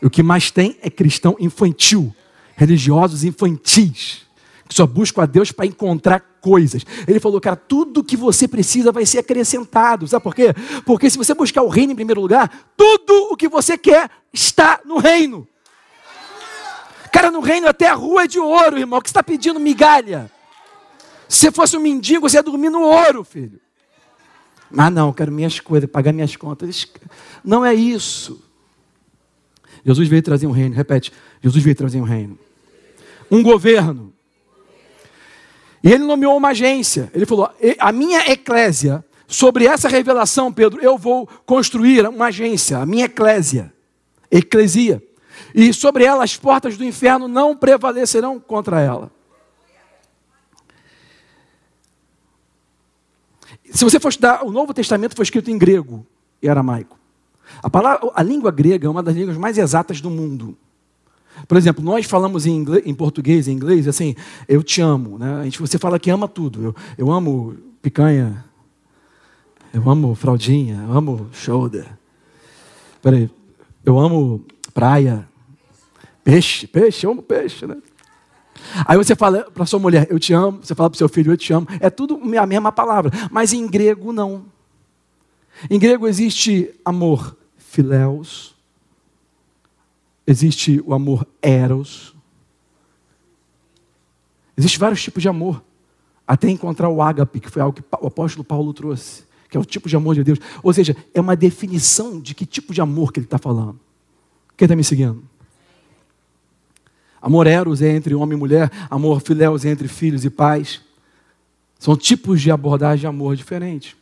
O que mais tem é cristão infantil, religiosos infantis só buscam a Deus para encontrar coisas. Ele falou, cara, tudo que você precisa vai ser acrescentado. Sabe por quê? Porque se você buscar o reino em primeiro lugar, tudo o que você quer está no reino. Cara, no reino até a rua é de ouro, irmão. O que você está pedindo migalha? Se fosse um mendigo, você ia dormir no ouro, filho. Mas não, quero minhas coisas, pagar minhas contas. Não é isso. Jesus veio trazer um reino. Repete. Jesus veio trazer um reino. Um governo e ele nomeou uma agência. Ele falou: a minha eclésia, sobre essa revelação, Pedro, eu vou construir uma agência, a minha eclésia, eclesia. E sobre ela as portas do inferno não prevalecerão contra ela. Se você for estudar, o Novo Testamento foi escrito em grego e aramaico. A, palavra, a língua grega é uma das línguas mais exatas do mundo. Por exemplo, nós falamos em, inglês, em português, em inglês, assim, eu te amo. Né? A gente, você fala que ama tudo. Eu, eu amo picanha, eu amo fraldinha, eu amo shoulder. Peraí, eu amo praia, peixe, peixe, eu amo peixe, né? Aí você fala para sua mulher, eu te amo, você fala para seu filho, eu te amo. É tudo a mesma palavra, mas em grego não. Em grego existe amor filéus, existe o amor eros. Existem vários tipos de amor, até encontrar o ágape, que foi algo que o apóstolo Paulo trouxe, que é o tipo de amor de Deus. Ou seja, é uma definição de que tipo de amor que ele está falando. Quem está me seguindo? Amor eros é entre homem e mulher, amor filéus é entre filhos e pais. São tipos de abordagem de amor diferentes.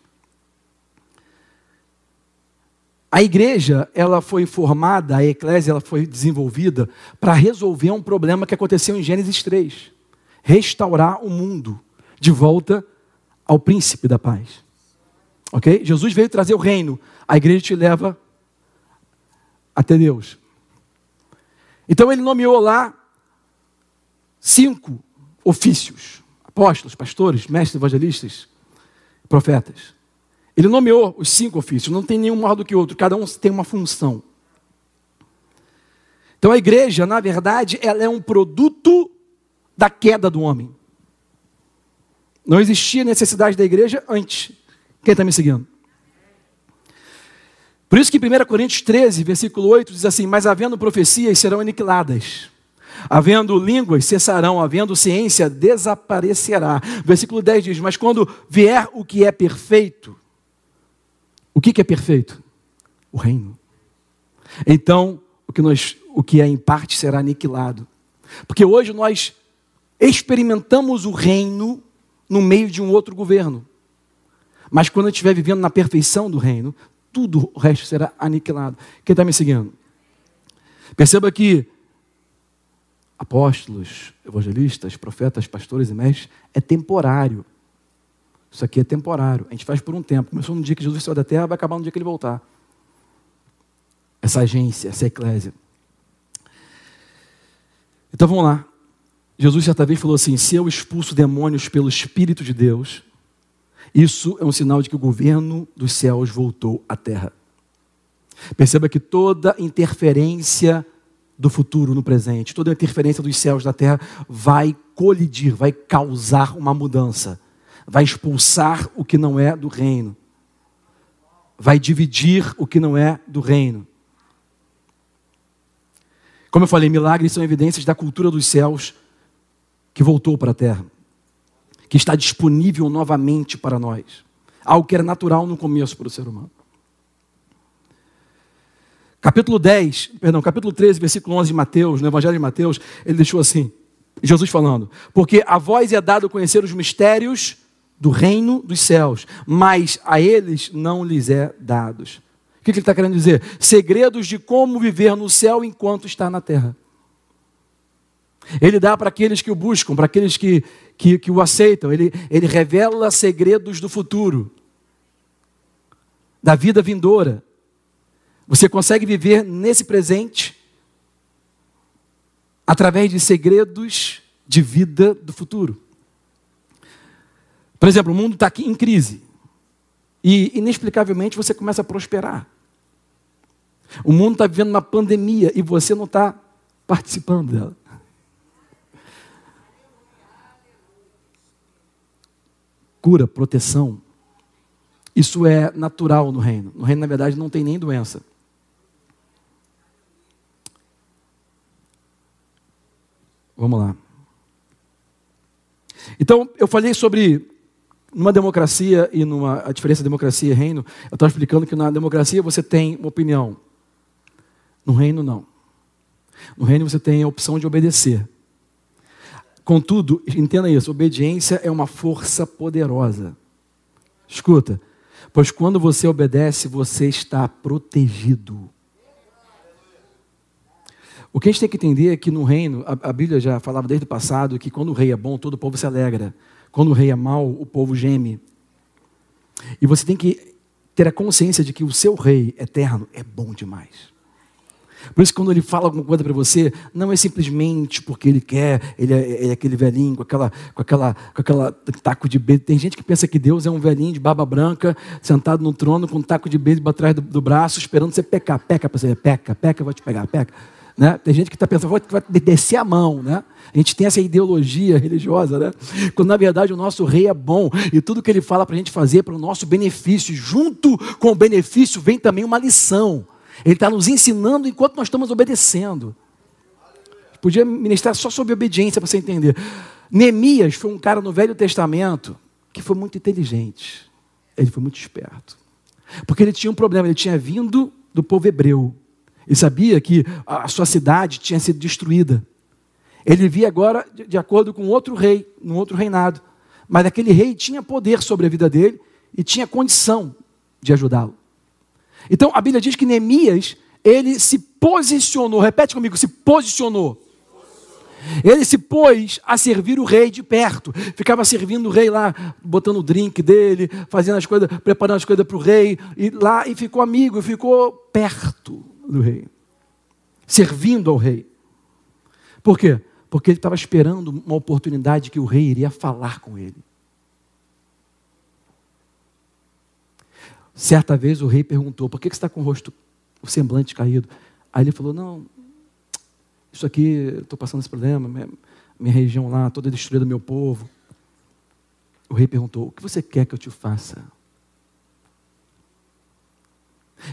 A igreja, ela foi formada, a eclésia, ela foi desenvolvida para resolver um problema que aconteceu em Gênesis 3. Restaurar o mundo de volta ao príncipe da paz. Ok? Jesus veio trazer o reino. A igreja te leva até Deus. Então ele nomeou lá cinco ofícios: apóstolos, pastores, mestres, evangelistas, profetas. Ele nomeou os cinco ofícios, não tem nenhum maior do que outro, cada um tem uma função. Então a igreja, na verdade, ela é um produto da queda do homem. Não existia necessidade da igreja antes. Quem está me seguindo? Por isso que 1 Coríntios 13, versículo 8, diz assim: Mas havendo profecias serão aniquiladas Havendo línguas, cessarão, havendo ciência, desaparecerá. Versículo 10 diz: Mas quando vier o que é perfeito, o que, é perfeito? O reino. Então, o que, nós, o que é em parte será aniquilado. Porque hoje nós experimentamos o reino no meio de um outro governo. Mas quando estiver vivendo na perfeição do reino, tudo o resto será aniquilado. Quem está me seguindo? Perceba que apóstolos, evangelistas, profetas, pastores e mestres, é temporário. Isso aqui é temporário. A gente faz por um tempo. Começou no dia que Jesus saiu da terra, vai acabar no dia que ele voltar. Essa agência, essa eclésia. Então vamos lá. Jesus certa vez falou assim: se eu expulso demônios pelo Espírito de Deus, isso é um sinal de que o governo dos céus voltou à terra. Perceba que toda interferência do futuro no presente, toda interferência dos céus da terra vai colidir, vai causar uma mudança, vai expulsar o que não é do reino, vai dividir o que não é do reino. Como eu falei, milagres são evidências da cultura dos céus que voltou para a terra, que está disponível novamente para nós, algo que era natural no começo para o ser humano. Capítulo 10, perdão, capítulo 13, versículo 11 de Mateus, no Evangelho de Mateus, ele deixou assim, Jesus falando, porque a vós é dado conhecer os mistérios do reino dos céus, mas a eles não lhes é dados. O que ele está querendo dizer? Segredos de como viver no céu enquanto está na terra. Ele dá para aqueles que o buscam, para aqueles que, que, que o aceitam. Ele, ele revela segredos do futuro, da vida vindoura. Você consegue viver nesse presente através de segredos de vida do futuro. Por exemplo, o mundo está aqui em crise. E inexplicavelmente você começa a prosperar. O mundo está vivendo uma pandemia e você não está participando dela. Cura, proteção. Isso é natural no reino. No reino, na verdade, não tem nem doença. Vamos lá. Então, eu falei sobre numa democracia e numa a diferença democracia e reino. Eu estava explicando que na democracia você tem uma opinião. No reino, não. No reino você tem a opção de obedecer. Contudo, entenda isso: obediência é uma força poderosa. Escuta, pois quando você obedece, você está protegido. O que a gente tem que entender é que no reino, a, a Bíblia já falava desde o passado que quando o rei é bom, todo o povo se alegra. Quando o rei é mau, o povo geme. E você tem que ter a consciência de que o seu rei eterno é bom demais. Por isso, quando ele fala alguma coisa para você, não é simplesmente porque ele quer, ele é, é, aquele velhinho com aquela, com aquela, com aquela taco de beijo. Tem gente que pensa que Deus é um velhinho de barba branca, sentado no trono com um taco de beijo atrás do, do braço, esperando você pecar. Peca para você, peca, peca, vou te pegar, peca. Né? Tem gente que está pensando, vai descer a mão. Né? A gente tem essa ideologia religiosa, né? quando na verdade o nosso rei é bom e tudo que ele fala para a gente fazer é para o nosso benefício. Junto com o benefício vem também uma lição. Ele está nos ensinando enquanto nós estamos obedecendo. Podia ministrar só sobre obediência para você entender. Neemias foi um cara no Velho Testamento que foi muito inteligente. Ele foi muito esperto. Porque ele tinha um problema, ele tinha vindo do povo hebreu. Ele sabia que a sua cidade tinha sido destruída. Ele vivia agora de acordo com outro rei, num outro reinado. Mas aquele rei tinha poder sobre a vida dele e tinha condição de ajudá-lo. Então a Bíblia diz que Neemias, ele se posicionou, repete comigo, se posicionou. Ele se pôs a servir o rei de perto. Ficava servindo o rei lá, botando o drink dele, fazendo as coisas, preparando as coisas para o rei, e lá e ficou amigo, ficou perto do rei, servindo ao rei. Por quê? Porque ele estava esperando uma oportunidade que o rei iria falar com ele. Certa vez o rei perguntou: por que você está com o rosto, o semblante caído? Aí ele falou: não, isso aqui, estou passando esse problema, minha, minha região lá, toda destruída, meu povo. O rei perguntou: o que você quer que eu te faça?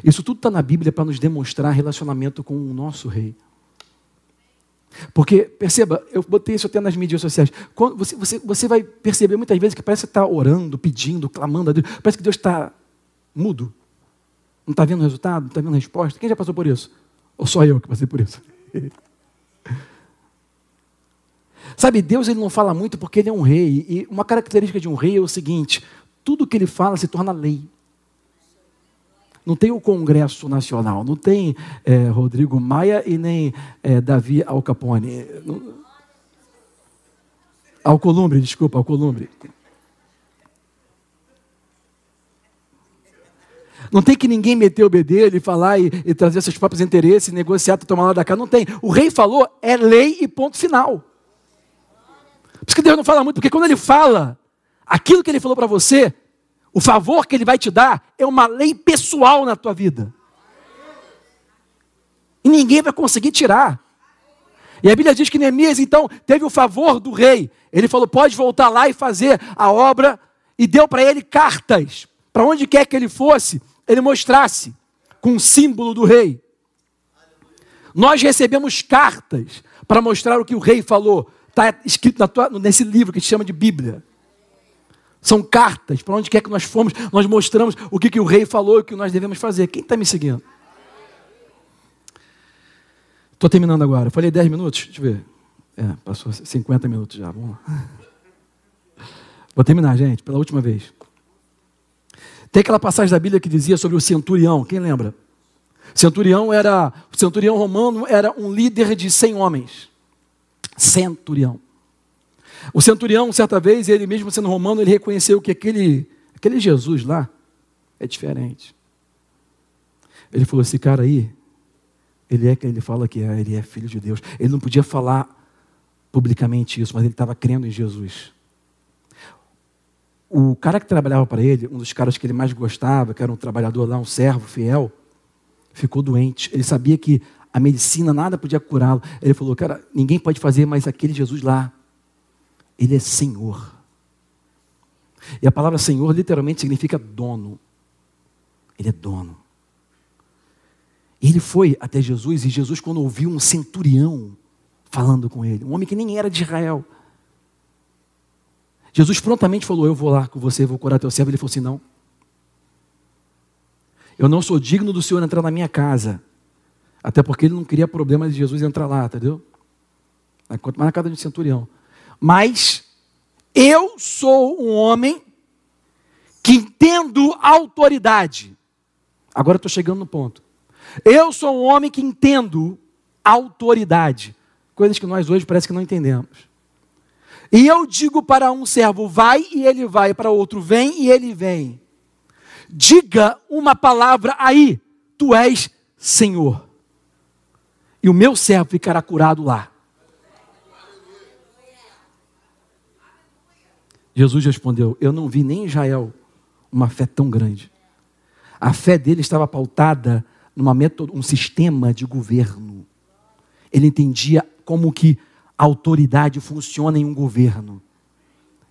Isso tudo está na Bíblia para nos demonstrar relacionamento com o nosso rei. Porque, perceba, eu botei isso até nas mídias sociais. Quando você, você, você vai perceber muitas vezes que parece que está orando, pedindo, clamando a Deus. Parece que Deus está mudo. Não está vendo resultado, não está vendo resposta. Quem já passou por isso? Ou só eu que passei por isso? Sabe, Deus ele não fala muito porque ele é um rei. E uma característica de um rei é o seguinte: tudo que ele fala se torna lei. Não tem o Congresso Nacional, não tem é, Rodrigo Maia e nem é, Davi Alcapone. Alcolumbre, desculpa, Alcolumbre. Não tem que ninguém meter o bedelho e falar e, e trazer seus próprios interesses, negociar, tomar lá da cá. Não tem. O rei falou, é lei e ponto final. Por isso que Deus não fala muito, porque quando ele fala, aquilo que ele falou para você, o favor que ele vai te dar é uma lei pessoal na tua vida. E ninguém vai conseguir tirar. E a Bíblia diz que Neemias, então, teve o favor do rei. Ele falou: pode voltar lá e fazer a obra. E deu para ele cartas. Para onde quer que ele fosse, ele mostrasse com o símbolo do rei. Nós recebemos cartas para mostrar o que o rei falou. Está escrito tua, nesse livro que se chama de Bíblia. São cartas, para onde quer que nós fomos, nós mostramos o que, que o rei falou e o que nós devemos fazer. Quem está me seguindo? Estou terminando agora. falei 10 minutos? Deixa eu ver. É, passou 50 minutos já. Vamos lá. Vou terminar, gente, pela última vez. Tem aquela passagem da Bíblia que dizia sobre o centurião, quem lembra? Centurião era, o centurião romano era um líder de 100 homens. Centurião. O centurião, certa vez, ele mesmo sendo romano, ele reconheceu que aquele, aquele Jesus lá é diferente. Ele falou: esse cara aí, ele é quem ele fala que é, ele é filho de Deus. Ele não podia falar publicamente isso, mas ele estava crendo em Jesus. O cara que trabalhava para ele, um dos caras que ele mais gostava, que era um trabalhador lá, um servo fiel, ficou doente. Ele sabia que a medicina nada podia curá-lo. Ele falou: Cara, ninguém pode fazer mais aquele Jesus lá. Ele é Senhor. E a palavra Senhor literalmente significa dono. Ele é dono. E ele foi até Jesus, e Jesus, quando ouviu um centurião falando com ele, um homem que nem era de Israel, Jesus prontamente falou: Eu vou lá com você, vou curar teu servo. Ele falou assim: Não. Eu não sou digno do Senhor entrar na minha casa. Até porque ele não queria problema de Jesus entrar lá, entendeu? Quanto mais na casa de centurião. Mas eu sou um homem que entendo autoridade. Agora estou chegando no ponto. Eu sou um homem que entendo autoridade. Coisas que nós hoje parece que não entendemos. E eu digo para um servo, vai e ele vai, para outro, vem e ele vem. Diga uma palavra aí, tu és Senhor. E o meu servo ficará curado lá. Jesus respondeu: Eu não vi nem em Israel uma fé tão grande. A fé dele estava pautada numa um sistema de governo. Ele entendia como que a autoridade funciona em um governo.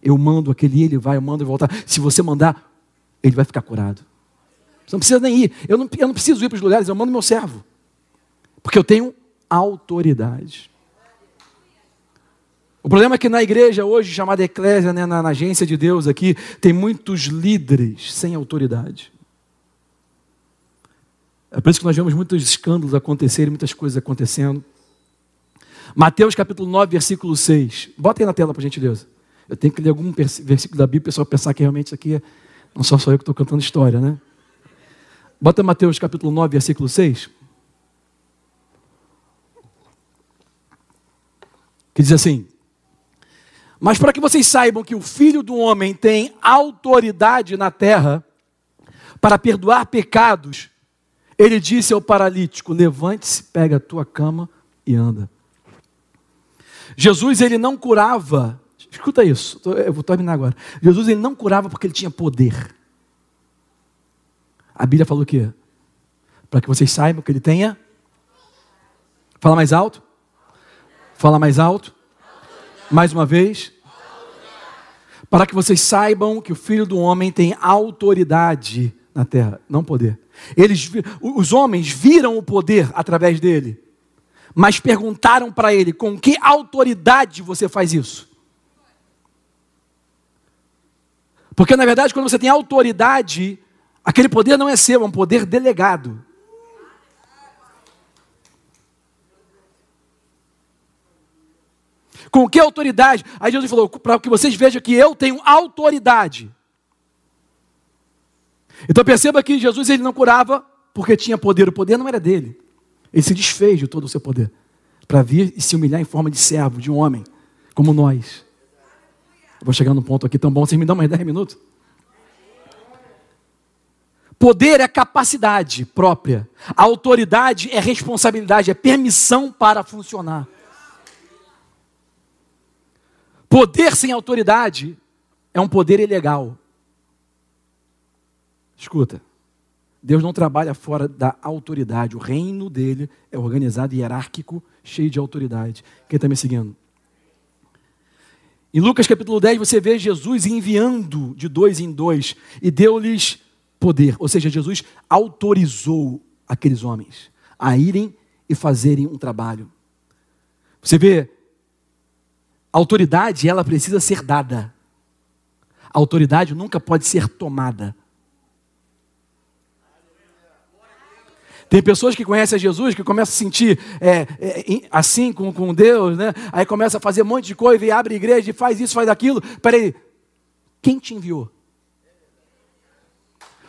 Eu mando aquele, ele vai, eu mando ele voltar. Se você mandar, ele vai ficar curado. Você não precisa nem ir. Eu não, eu não preciso ir para os lugares, eu mando meu servo. Porque eu tenho autoridade. O problema é que na igreja hoje, chamada eclésia, né, na, na agência de Deus aqui, tem muitos líderes sem autoridade. É por isso que nós vemos muitos escândalos acontecerem, muitas coisas acontecendo. Mateus capítulo 9, versículo 6. Bota aí na tela, por gentileza. Eu tenho que ler algum versículo da Bíblia para o pessoal pensar que realmente isso aqui é, não só sou eu que estou cantando história, né? Bota Mateus capítulo 9, versículo 6. Que diz assim: Mas para que vocês saibam que o filho do homem tem autoridade na terra para perdoar pecados, ele disse ao paralítico: Levante-se, pega a tua cama e anda. Jesus ele não curava, escuta isso, eu vou terminar agora. Jesus ele não curava porque ele tinha poder. A Bíblia falou o quê? Para que vocês saibam que ele tenha. Fala mais alto. Fala mais alto. Mais uma vez. Para que vocês saibam que o Filho do Homem tem autoridade na terra, não poder. Eles, os homens viram o poder através dele mas perguntaram para ele: com que autoridade você faz isso? Porque na verdade, quando você tem autoridade, aquele poder não é seu, é um poder delegado. Com que autoridade? Aí Jesus falou: para que vocês vejam que eu tenho autoridade. Então perceba que Jesus ele não curava porque tinha poder, o poder não era dele. Ele se desfez de todo o seu poder para vir e se humilhar em forma de servo, de um homem, como nós. Eu vou chegar num ponto aqui tão bom, vocês me dão mais 10 minutos? Poder é capacidade própria, autoridade é responsabilidade, é permissão para funcionar. Poder sem autoridade é um poder ilegal. Escuta. Deus não trabalha fora da autoridade. O reino dele é organizado hierárquico, cheio de autoridade. Quem está me seguindo? Em Lucas capítulo 10, você vê Jesus enviando de dois em dois e deu-lhes poder. Ou seja, Jesus autorizou aqueles homens a irem e fazerem um trabalho. Você vê, autoridade, ela precisa ser dada. A autoridade nunca pode ser tomada. Tem pessoas que conhecem a Jesus, que começam a se sentir é, é, assim com, com Deus, né? Aí começa a fazer um monte de coisa e abre igreja e faz isso, faz aquilo. Peraí, quem te enviou?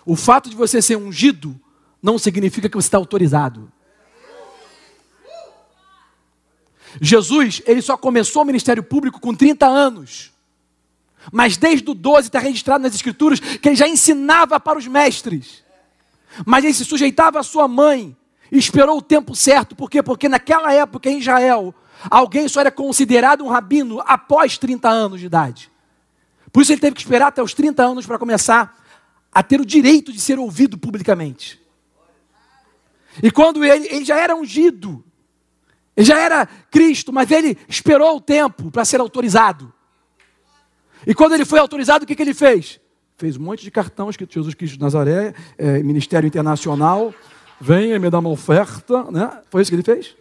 O fato de você ser ungido não significa que você está autorizado. Jesus, ele só começou o ministério público com 30 anos. Mas desde o 12 está registrado nas escrituras que ele já ensinava para os mestres. Mas ele se sujeitava à sua mãe e esperou o tempo certo. Por quê? Porque naquela época em Israel, alguém só era considerado um rabino após 30 anos de idade. Por isso ele teve que esperar até os 30 anos para começar a ter o direito de ser ouvido publicamente. E quando ele, ele já era ungido, ele já era Cristo, mas ele esperou o tempo para ser autorizado. E quando ele foi autorizado, o que, que ele fez? fez um monte de cartão escrito Jesus Cristo de Nazaré, é, Ministério Internacional, venha me dar uma oferta, né? Foi isso que ele fez?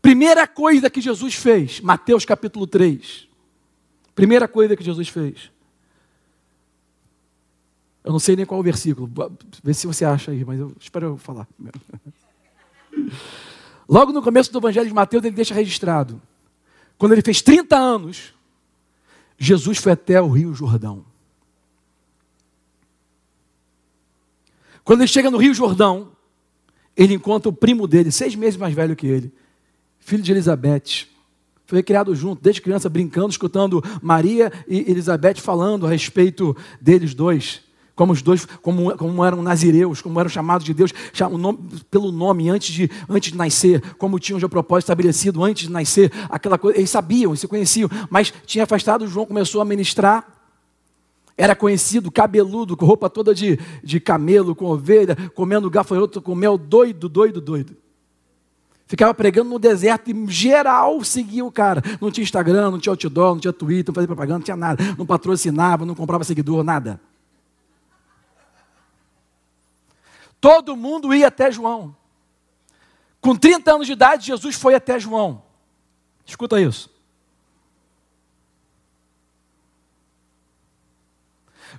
Primeira coisa que Jesus fez, Mateus capítulo 3. Primeira coisa que Jesus fez. Eu não sei nem qual o versículo, vê se você acha aí, mas eu espero eu falar primeiro. Logo no começo do Evangelho de Mateus, ele deixa registrado. Quando ele fez 30 anos, Jesus foi até o Rio Jordão. Quando ele chega no Rio Jordão, ele encontra o primo dele, seis meses mais velho que ele, filho de Elizabeth. Foi criado junto, desde criança, brincando, escutando Maria e Elizabeth falando a respeito deles dois como os dois, como, como eram nazireus, como eram chamados de Deus nome, pelo nome antes de, antes de nascer, como tinham já propósito estabelecido antes de nascer, aquela coisa, eles sabiam, eles se conheciam, mas tinha afastado, João começou a ministrar, era conhecido, cabeludo, com roupa toda de, de camelo, com ovelha, comendo gafanhoto com mel, doido, doido, doido. Ficava pregando no deserto e geral seguia o cara. Não tinha Instagram, não tinha outdoor, não tinha Twitter, não fazia propaganda, não tinha nada. Não patrocinava, não comprava seguidor, nada. Todo mundo ia até João. Com 30 anos de idade, Jesus foi até João. Escuta isso.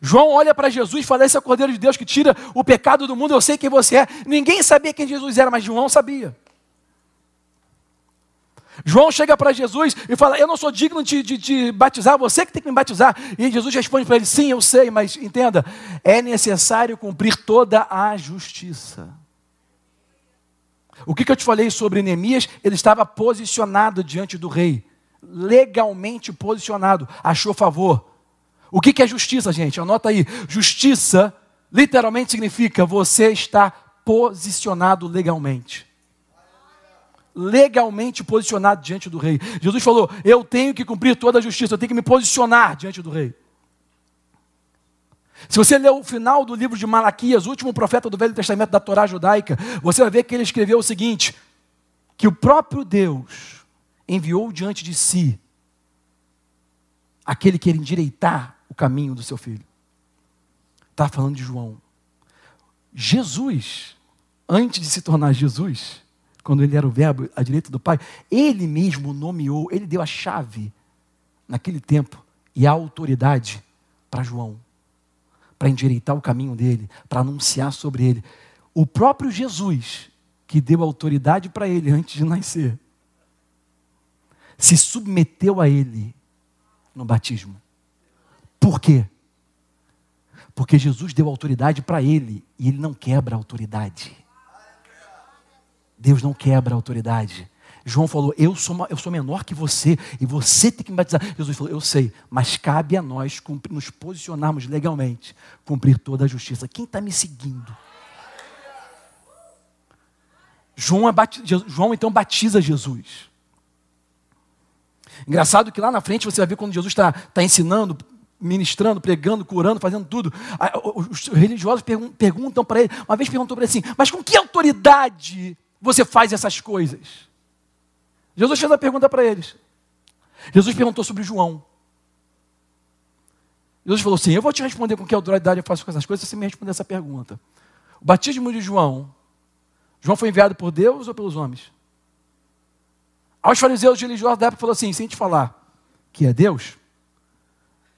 João olha para Jesus e fala: Esse é o Cordeiro de Deus que tira o pecado do mundo. Eu sei quem você é. Ninguém sabia quem Jesus era, mas João sabia. João chega para Jesus e fala: Eu não sou digno de, de, de, batizar, você que tem que me batizar. E Jesus responde para ele: Sim, eu sei, mas entenda, é necessário cumprir toda a justiça. O que, que eu te falei sobre Neemias? Ele estava posicionado diante do rei, legalmente posicionado, achou favor. O que, que é justiça, gente? Anota aí: justiça literalmente significa você estar posicionado legalmente legalmente posicionado diante do rei. Jesus falou: Eu tenho que cumprir toda a justiça, eu tenho que me posicionar diante do rei. Se você ler o final do livro de Malaquias, último profeta do Velho Testamento da Torá judaica, você vai ver que ele escreveu o seguinte: que o próprio Deus enviou diante de si aquele que quer endireitar o caminho do seu filho. Está falando de João. Jesus, antes de se tornar Jesus, quando ele era o Verbo à direita do Pai, ele mesmo nomeou, ele deu a chave naquele tempo e a autoridade para João, para endireitar o caminho dele, para anunciar sobre ele. O próprio Jesus, que deu autoridade para ele antes de nascer, se submeteu a ele no batismo. Por quê? Porque Jesus deu autoridade para ele e ele não quebra a autoridade. Deus não quebra a autoridade. João falou: eu sou, eu sou menor que você e você tem que me batizar. Jesus falou: Eu sei, mas cabe a nós cumprir, nos posicionarmos legalmente, cumprir toda a justiça. Quem está me seguindo? João, é João então batiza Jesus. Engraçado que lá na frente você vai ver quando Jesus está tá ensinando, ministrando, pregando, curando, fazendo tudo. Os religiosos perguntam para ele, uma vez perguntou para ele assim: Mas com que autoridade você faz essas coisas? Jesus fez a pergunta para eles. Jesus perguntou sobre João. Jesus falou assim: Eu vou te responder com que autoridade eu faço com essas coisas se você me responder essa pergunta. O batismo de João, João foi enviado por Deus ou pelos homens? Aos fariseus religiosos da época falou assim: se a gente falar que é Deus,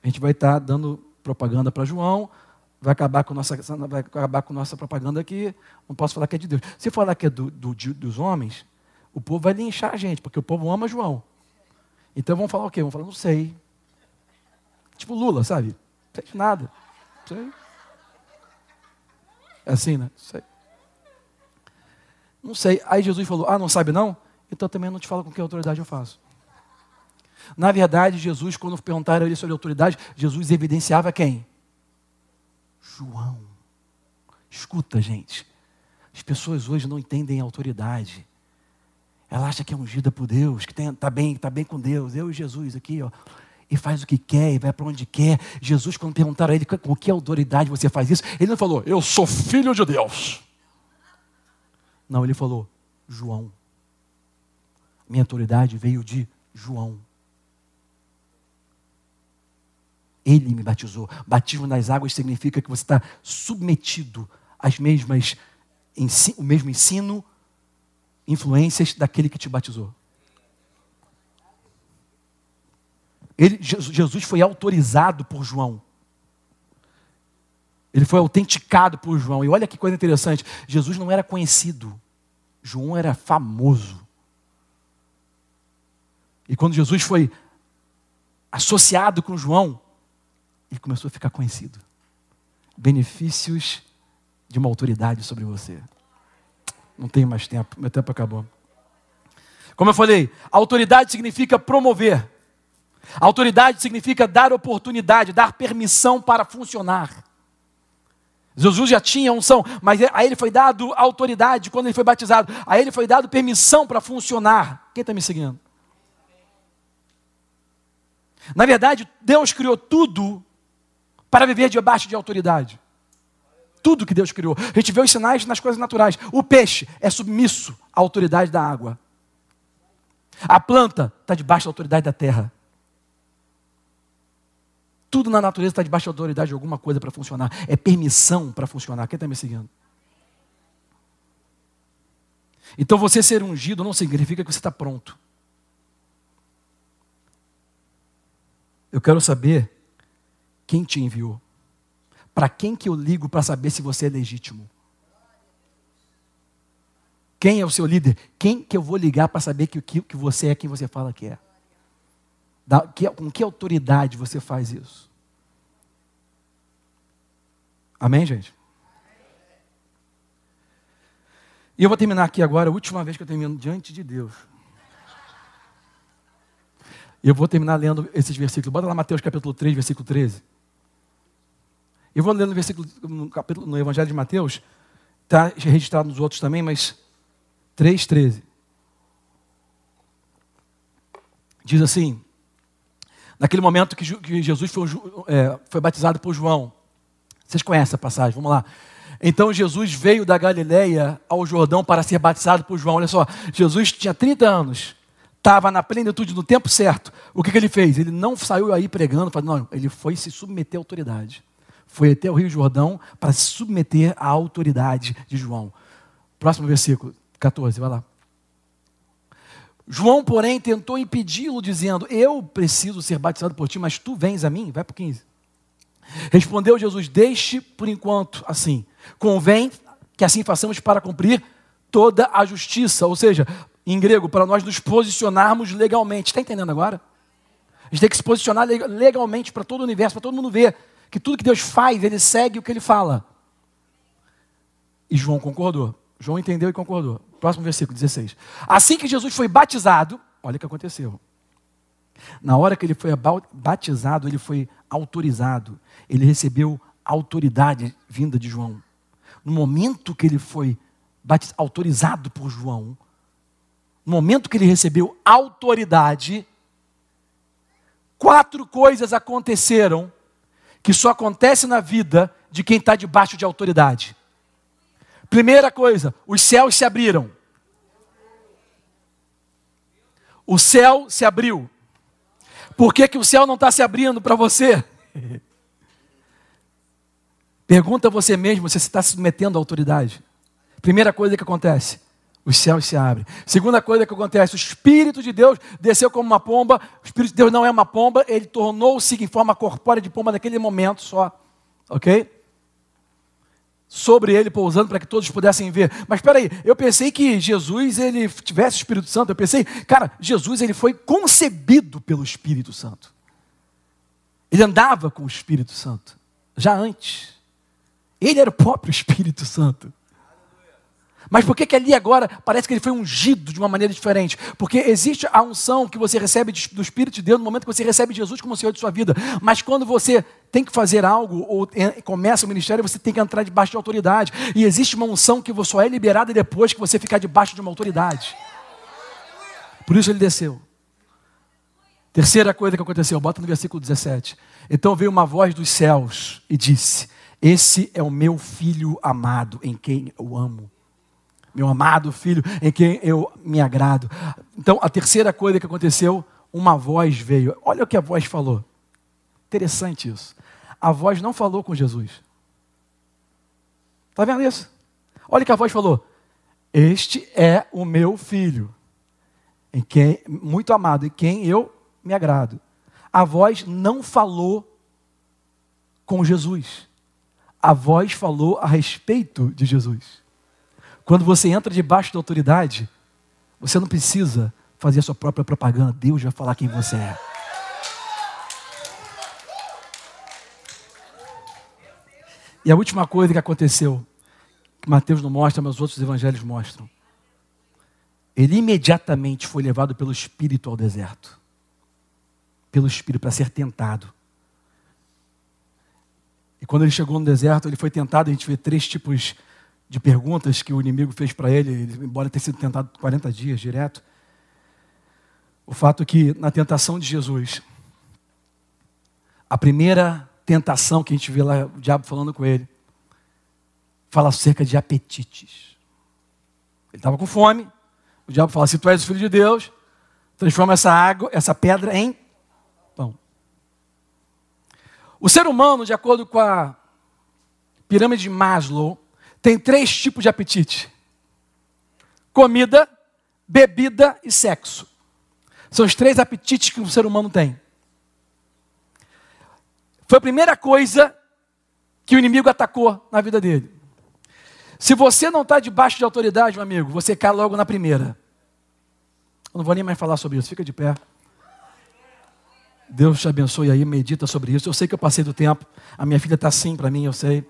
a gente vai estar dando propaganda para João, vai acabar com nossa, vai acabar com nossa propaganda aqui, não posso falar que é de Deus. Se falar que é do, do, dos homens, o povo vai linchar a gente, porque o povo ama João. Então vamos falar o quê? Vamos falar, não sei. Tipo Lula, sabe? Não sei nada. Não sei. É assim, né? Não sei. Não sei. Aí Jesus falou, ah, não sabe não? Então também não te falo com que autoridade eu faço. Na verdade, Jesus, quando perguntaram ele sobre autoridade, Jesus evidenciava quem? João. Escuta, gente. As pessoas hoje não entendem autoridade. Ela acha que é ungida por Deus, que está bem, tá bem com Deus. Eu e Jesus aqui, ó. E faz o que quer, e vai para onde quer. Jesus, quando perguntaram a ele com que autoridade você faz isso, ele não falou, eu sou filho de Deus. Não, ele falou, João. Minha autoridade veio de João. Ele me batizou. Batismo nas águas significa que você está submetido às mesmas, o mesmo ensino, influências daquele que te batizou. Ele, Jesus foi autorizado por João. Ele foi autenticado por João. E olha que coisa interessante: Jesus não era conhecido, João era famoso. E quando Jesus foi associado com João, ele começou a ficar conhecido. Benefícios de uma autoridade sobre você. Não tenho mais tempo, meu tempo acabou. Como eu falei, autoridade significa promover. Autoridade significa dar oportunidade, dar permissão para funcionar. Jesus já tinha unção, mas a ele foi dado autoridade quando ele foi batizado. A ele foi dado permissão para funcionar. Quem está me seguindo? Na verdade, Deus criou tudo para viver debaixo de autoridade. Tudo que Deus criou. A gente vê os sinais nas coisas naturais. O peixe é submisso à autoridade da água. A planta está debaixo da autoridade da terra. Tudo na natureza está debaixo da autoridade de alguma coisa para funcionar. É permissão para funcionar. Quem está me seguindo? Então você ser ungido não significa que você está pronto. Eu quero saber quem te enviou. Para quem que eu ligo para saber se você é legítimo? Quem é o seu líder? Quem que eu vou ligar para saber que, que, que você é quem você fala que é? Da, que, com que autoridade você faz isso? Amém, gente? E eu vou terminar aqui agora, a última vez que eu termino diante de Deus. Eu vou terminar lendo esses versículos. Bota lá Mateus capítulo 3, versículo 13. Eu vou ler no versículo, no, capítulo, no Evangelho de Mateus, está registrado nos outros também, mas 3,13. Diz assim: naquele momento que, que Jesus foi, é, foi batizado por João. Vocês conhecem a passagem, vamos lá. Então Jesus veio da Galileia ao Jordão para ser batizado por João. Olha só, Jesus tinha 30 anos, estava na plenitude do tempo certo. O que, que ele fez? Ele não saiu aí pregando, não, ele foi se submeter à autoridade. Foi até o Rio Jordão para se submeter à autoridade de João. Próximo versículo. 14, vai lá. João, porém, tentou impedi-lo, dizendo: Eu preciso ser batizado por ti, mas tu vens a mim? Vai para o 15. Respondeu Jesus: Deixe por enquanto assim. Convém que assim façamos para cumprir toda a justiça. Ou seja, em grego, para nós nos posicionarmos legalmente. Está entendendo agora? A gente tem que se posicionar legalmente para todo o universo, para todo mundo ver que tudo que Deus faz, ele segue o que ele fala. E João concordou. João entendeu e concordou. Próximo versículo 16. Assim que Jesus foi batizado, olha o que aconteceu. Na hora que ele foi batizado, ele foi autorizado. Ele recebeu autoridade vinda de João. No momento que ele foi autorizado por João, no momento que ele recebeu autoridade, quatro coisas aconteceram que só acontecem na vida de quem está debaixo de autoridade. Primeira coisa, os céus se abriram. O céu se abriu. Por que, que o céu não está se abrindo para você? Pergunta a você mesmo se você está se submetendo à autoridade. Primeira coisa que acontece, os céus se abrem. Segunda coisa que acontece, o Espírito de Deus desceu como uma pomba. O Espírito de Deus não é uma pomba, ele tornou-se em forma corpórea de pomba naquele momento só. Ok? sobre ele pousando para que todos pudessem ver. Mas espera aí, eu pensei que Jesus ele tivesse o Espírito Santo. Eu pensei, cara, Jesus ele foi concebido pelo Espírito Santo. Ele andava com o Espírito Santo já antes. Ele era o próprio Espírito Santo. Mas por que, que ali agora parece que ele foi ungido de uma maneira diferente? Porque existe a unção que você recebe do Espírito de Deus no momento que você recebe Jesus como Senhor de sua vida. Mas quando você tem que fazer algo ou começa o ministério, você tem que entrar debaixo de autoridade. E existe uma unção que só é liberada depois que você ficar debaixo de uma autoridade. Por isso ele desceu. Terceira coisa que aconteceu, bota no versículo 17. Então veio uma voz dos céus e disse: Esse é o meu filho amado, em quem eu amo meu amado filho, em quem eu me agrado. Então, a terceira coisa que aconteceu, uma voz veio. Olha o que a voz falou. Interessante isso. A voz não falou com Jesus. Está vendo isso? Olha o que a voz falou. Este é o meu filho, em quem muito amado, em quem eu me agrado. A voz não falou com Jesus. A voz falou a respeito de Jesus. Quando você entra debaixo da autoridade, você não precisa fazer a sua própria propaganda. Deus vai falar quem você é. E a última coisa que aconteceu, que Mateus não mostra, mas os outros evangelhos mostram. Ele imediatamente foi levado pelo Espírito ao deserto. Pelo Espírito, para ser tentado. E quando ele chegou no deserto, ele foi tentado, a gente vê três tipos de perguntas que o inimigo fez para ele, embora tenha sido tentado 40 dias direto. O fato é que na tentação de Jesus, a primeira tentação que a gente vê lá, o diabo falando com ele, fala acerca de apetites. Ele estava com fome. O diabo fala: se tu és o filho de Deus, transforma essa água, essa pedra em pão. O ser humano, de acordo com a pirâmide de Maslow, tem três tipos de apetite: comida, bebida e sexo. São os três apetites que o ser humano tem. Foi a primeira coisa que o inimigo atacou na vida dele. Se você não está debaixo de autoridade, meu amigo, você cai logo na primeira. Eu não vou nem mais falar sobre isso, fica de pé. Deus te abençoe aí, medita sobre isso. Eu sei que eu passei do tempo, a minha filha está assim para mim, eu sei.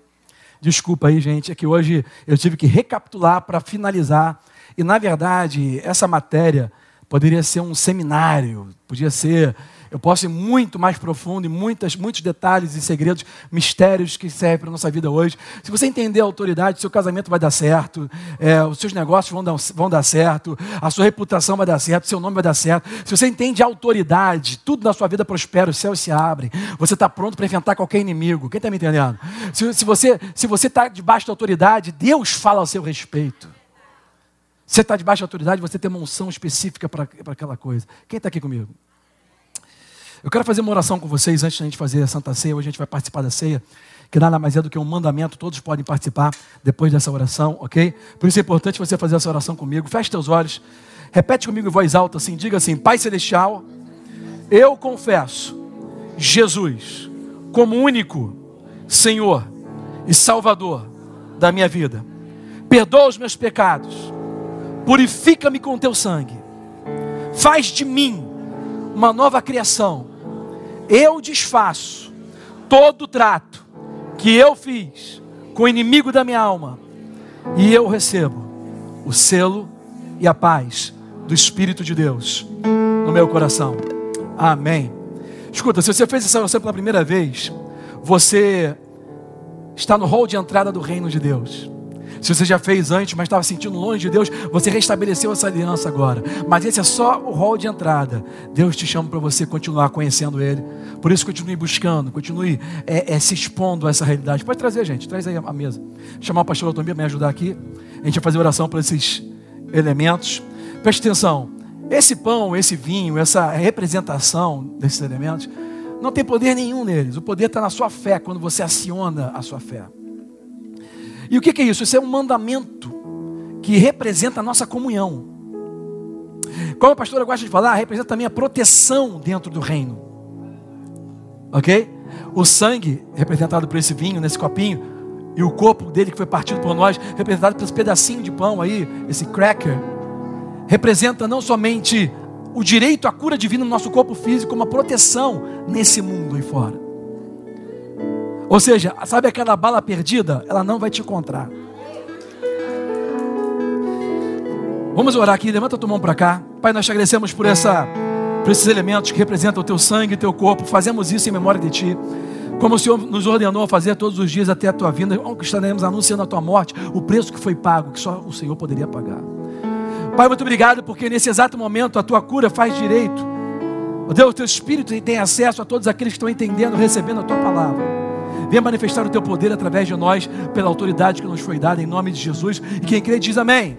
Desculpa aí, gente, é que hoje eu tive que recapitular para finalizar. E na verdade, essa matéria poderia ser um seminário, podia ser eu posso ir muito mais profundo em muitas, muitos detalhes e segredos, mistérios que servem para a nossa vida hoje. Se você entender a autoridade, seu casamento vai dar certo, é, os seus negócios vão dar, vão dar certo, a sua reputação vai dar certo, seu nome vai dar certo. Se você entende a autoridade, tudo na sua vida prospera, os céus se abrem. Você está pronto para enfrentar qualquer inimigo. Quem está me entendendo? Se, se você se você está debaixo da autoridade, Deus fala ao seu respeito. Você está debaixo da autoridade, você tem uma unção específica para aquela coisa. Quem está aqui comigo? Eu quero fazer uma oração com vocês antes da gente fazer a Santa Ceia. Hoje a gente vai participar da ceia, que nada mais é do que um mandamento, todos podem participar depois dessa oração, ok? Por isso é importante você fazer essa oração comigo. Feche teus olhos, repete comigo em voz alta assim: diga assim, Pai Celestial, eu confesso Jesus como único Senhor e Salvador da minha vida. Perdoa os meus pecados, purifica-me com teu sangue, faz de mim uma nova criação eu desfaço todo o trato que eu fiz com o inimigo da minha alma e eu recebo o selo e a paz do Espírito de Deus no meu coração. Amém. Escuta, se você fez essa oração pela primeira vez, você está no hall de entrada do reino de Deus. Se você já fez antes, mas estava sentindo longe de Deus, você restabeleceu essa aliança agora. Mas esse é só o hall de entrada. Deus te chama para você continuar conhecendo Ele. Por isso, continue buscando, continue é, é, se expondo a essa realidade. Pode trazer, gente, traz aí a mesa. Chamar o pastor Otomia para me ajudar aqui. A gente vai fazer oração por esses elementos. Preste atenção. Esse pão, esse vinho, essa representação desses elementos, não tem poder nenhum neles. O poder está na sua fé, quando você aciona a sua fé. E o que é isso? Isso é um mandamento que representa a nossa comunhão. Como a pastora gosta de falar, representa também a proteção dentro do reino. Ok? O sangue, representado por esse vinho, nesse copinho, e o corpo dele que foi partido por nós, representado por esse pedacinho de pão aí, esse cracker, representa não somente o direito à cura divina no nosso corpo físico, como a proteção nesse mundo aí fora. Ou seja, sabe aquela bala perdida? Ela não vai te encontrar. Vamos orar aqui, levanta a tua mão para cá. Pai, nós te agradecemos por, essa, por esses elementos que representam o teu sangue e o teu corpo. Fazemos isso em memória de ti. Como o Senhor nos ordenou a fazer todos os dias até a tua vinda, estaremos anunciando a tua morte, o preço que foi pago, que só o Senhor poderia pagar. Pai, muito obrigado, porque nesse exato momento a tua cura faz direito. Deus, o teu Espírito tem acesso a todos aqueles que estão entendendo, recebendo a tua palavra. Venha manifestar o teu poder através de nós, pela autoridade que nos foi dada, em nome de Jesus. E quem crê diz amém.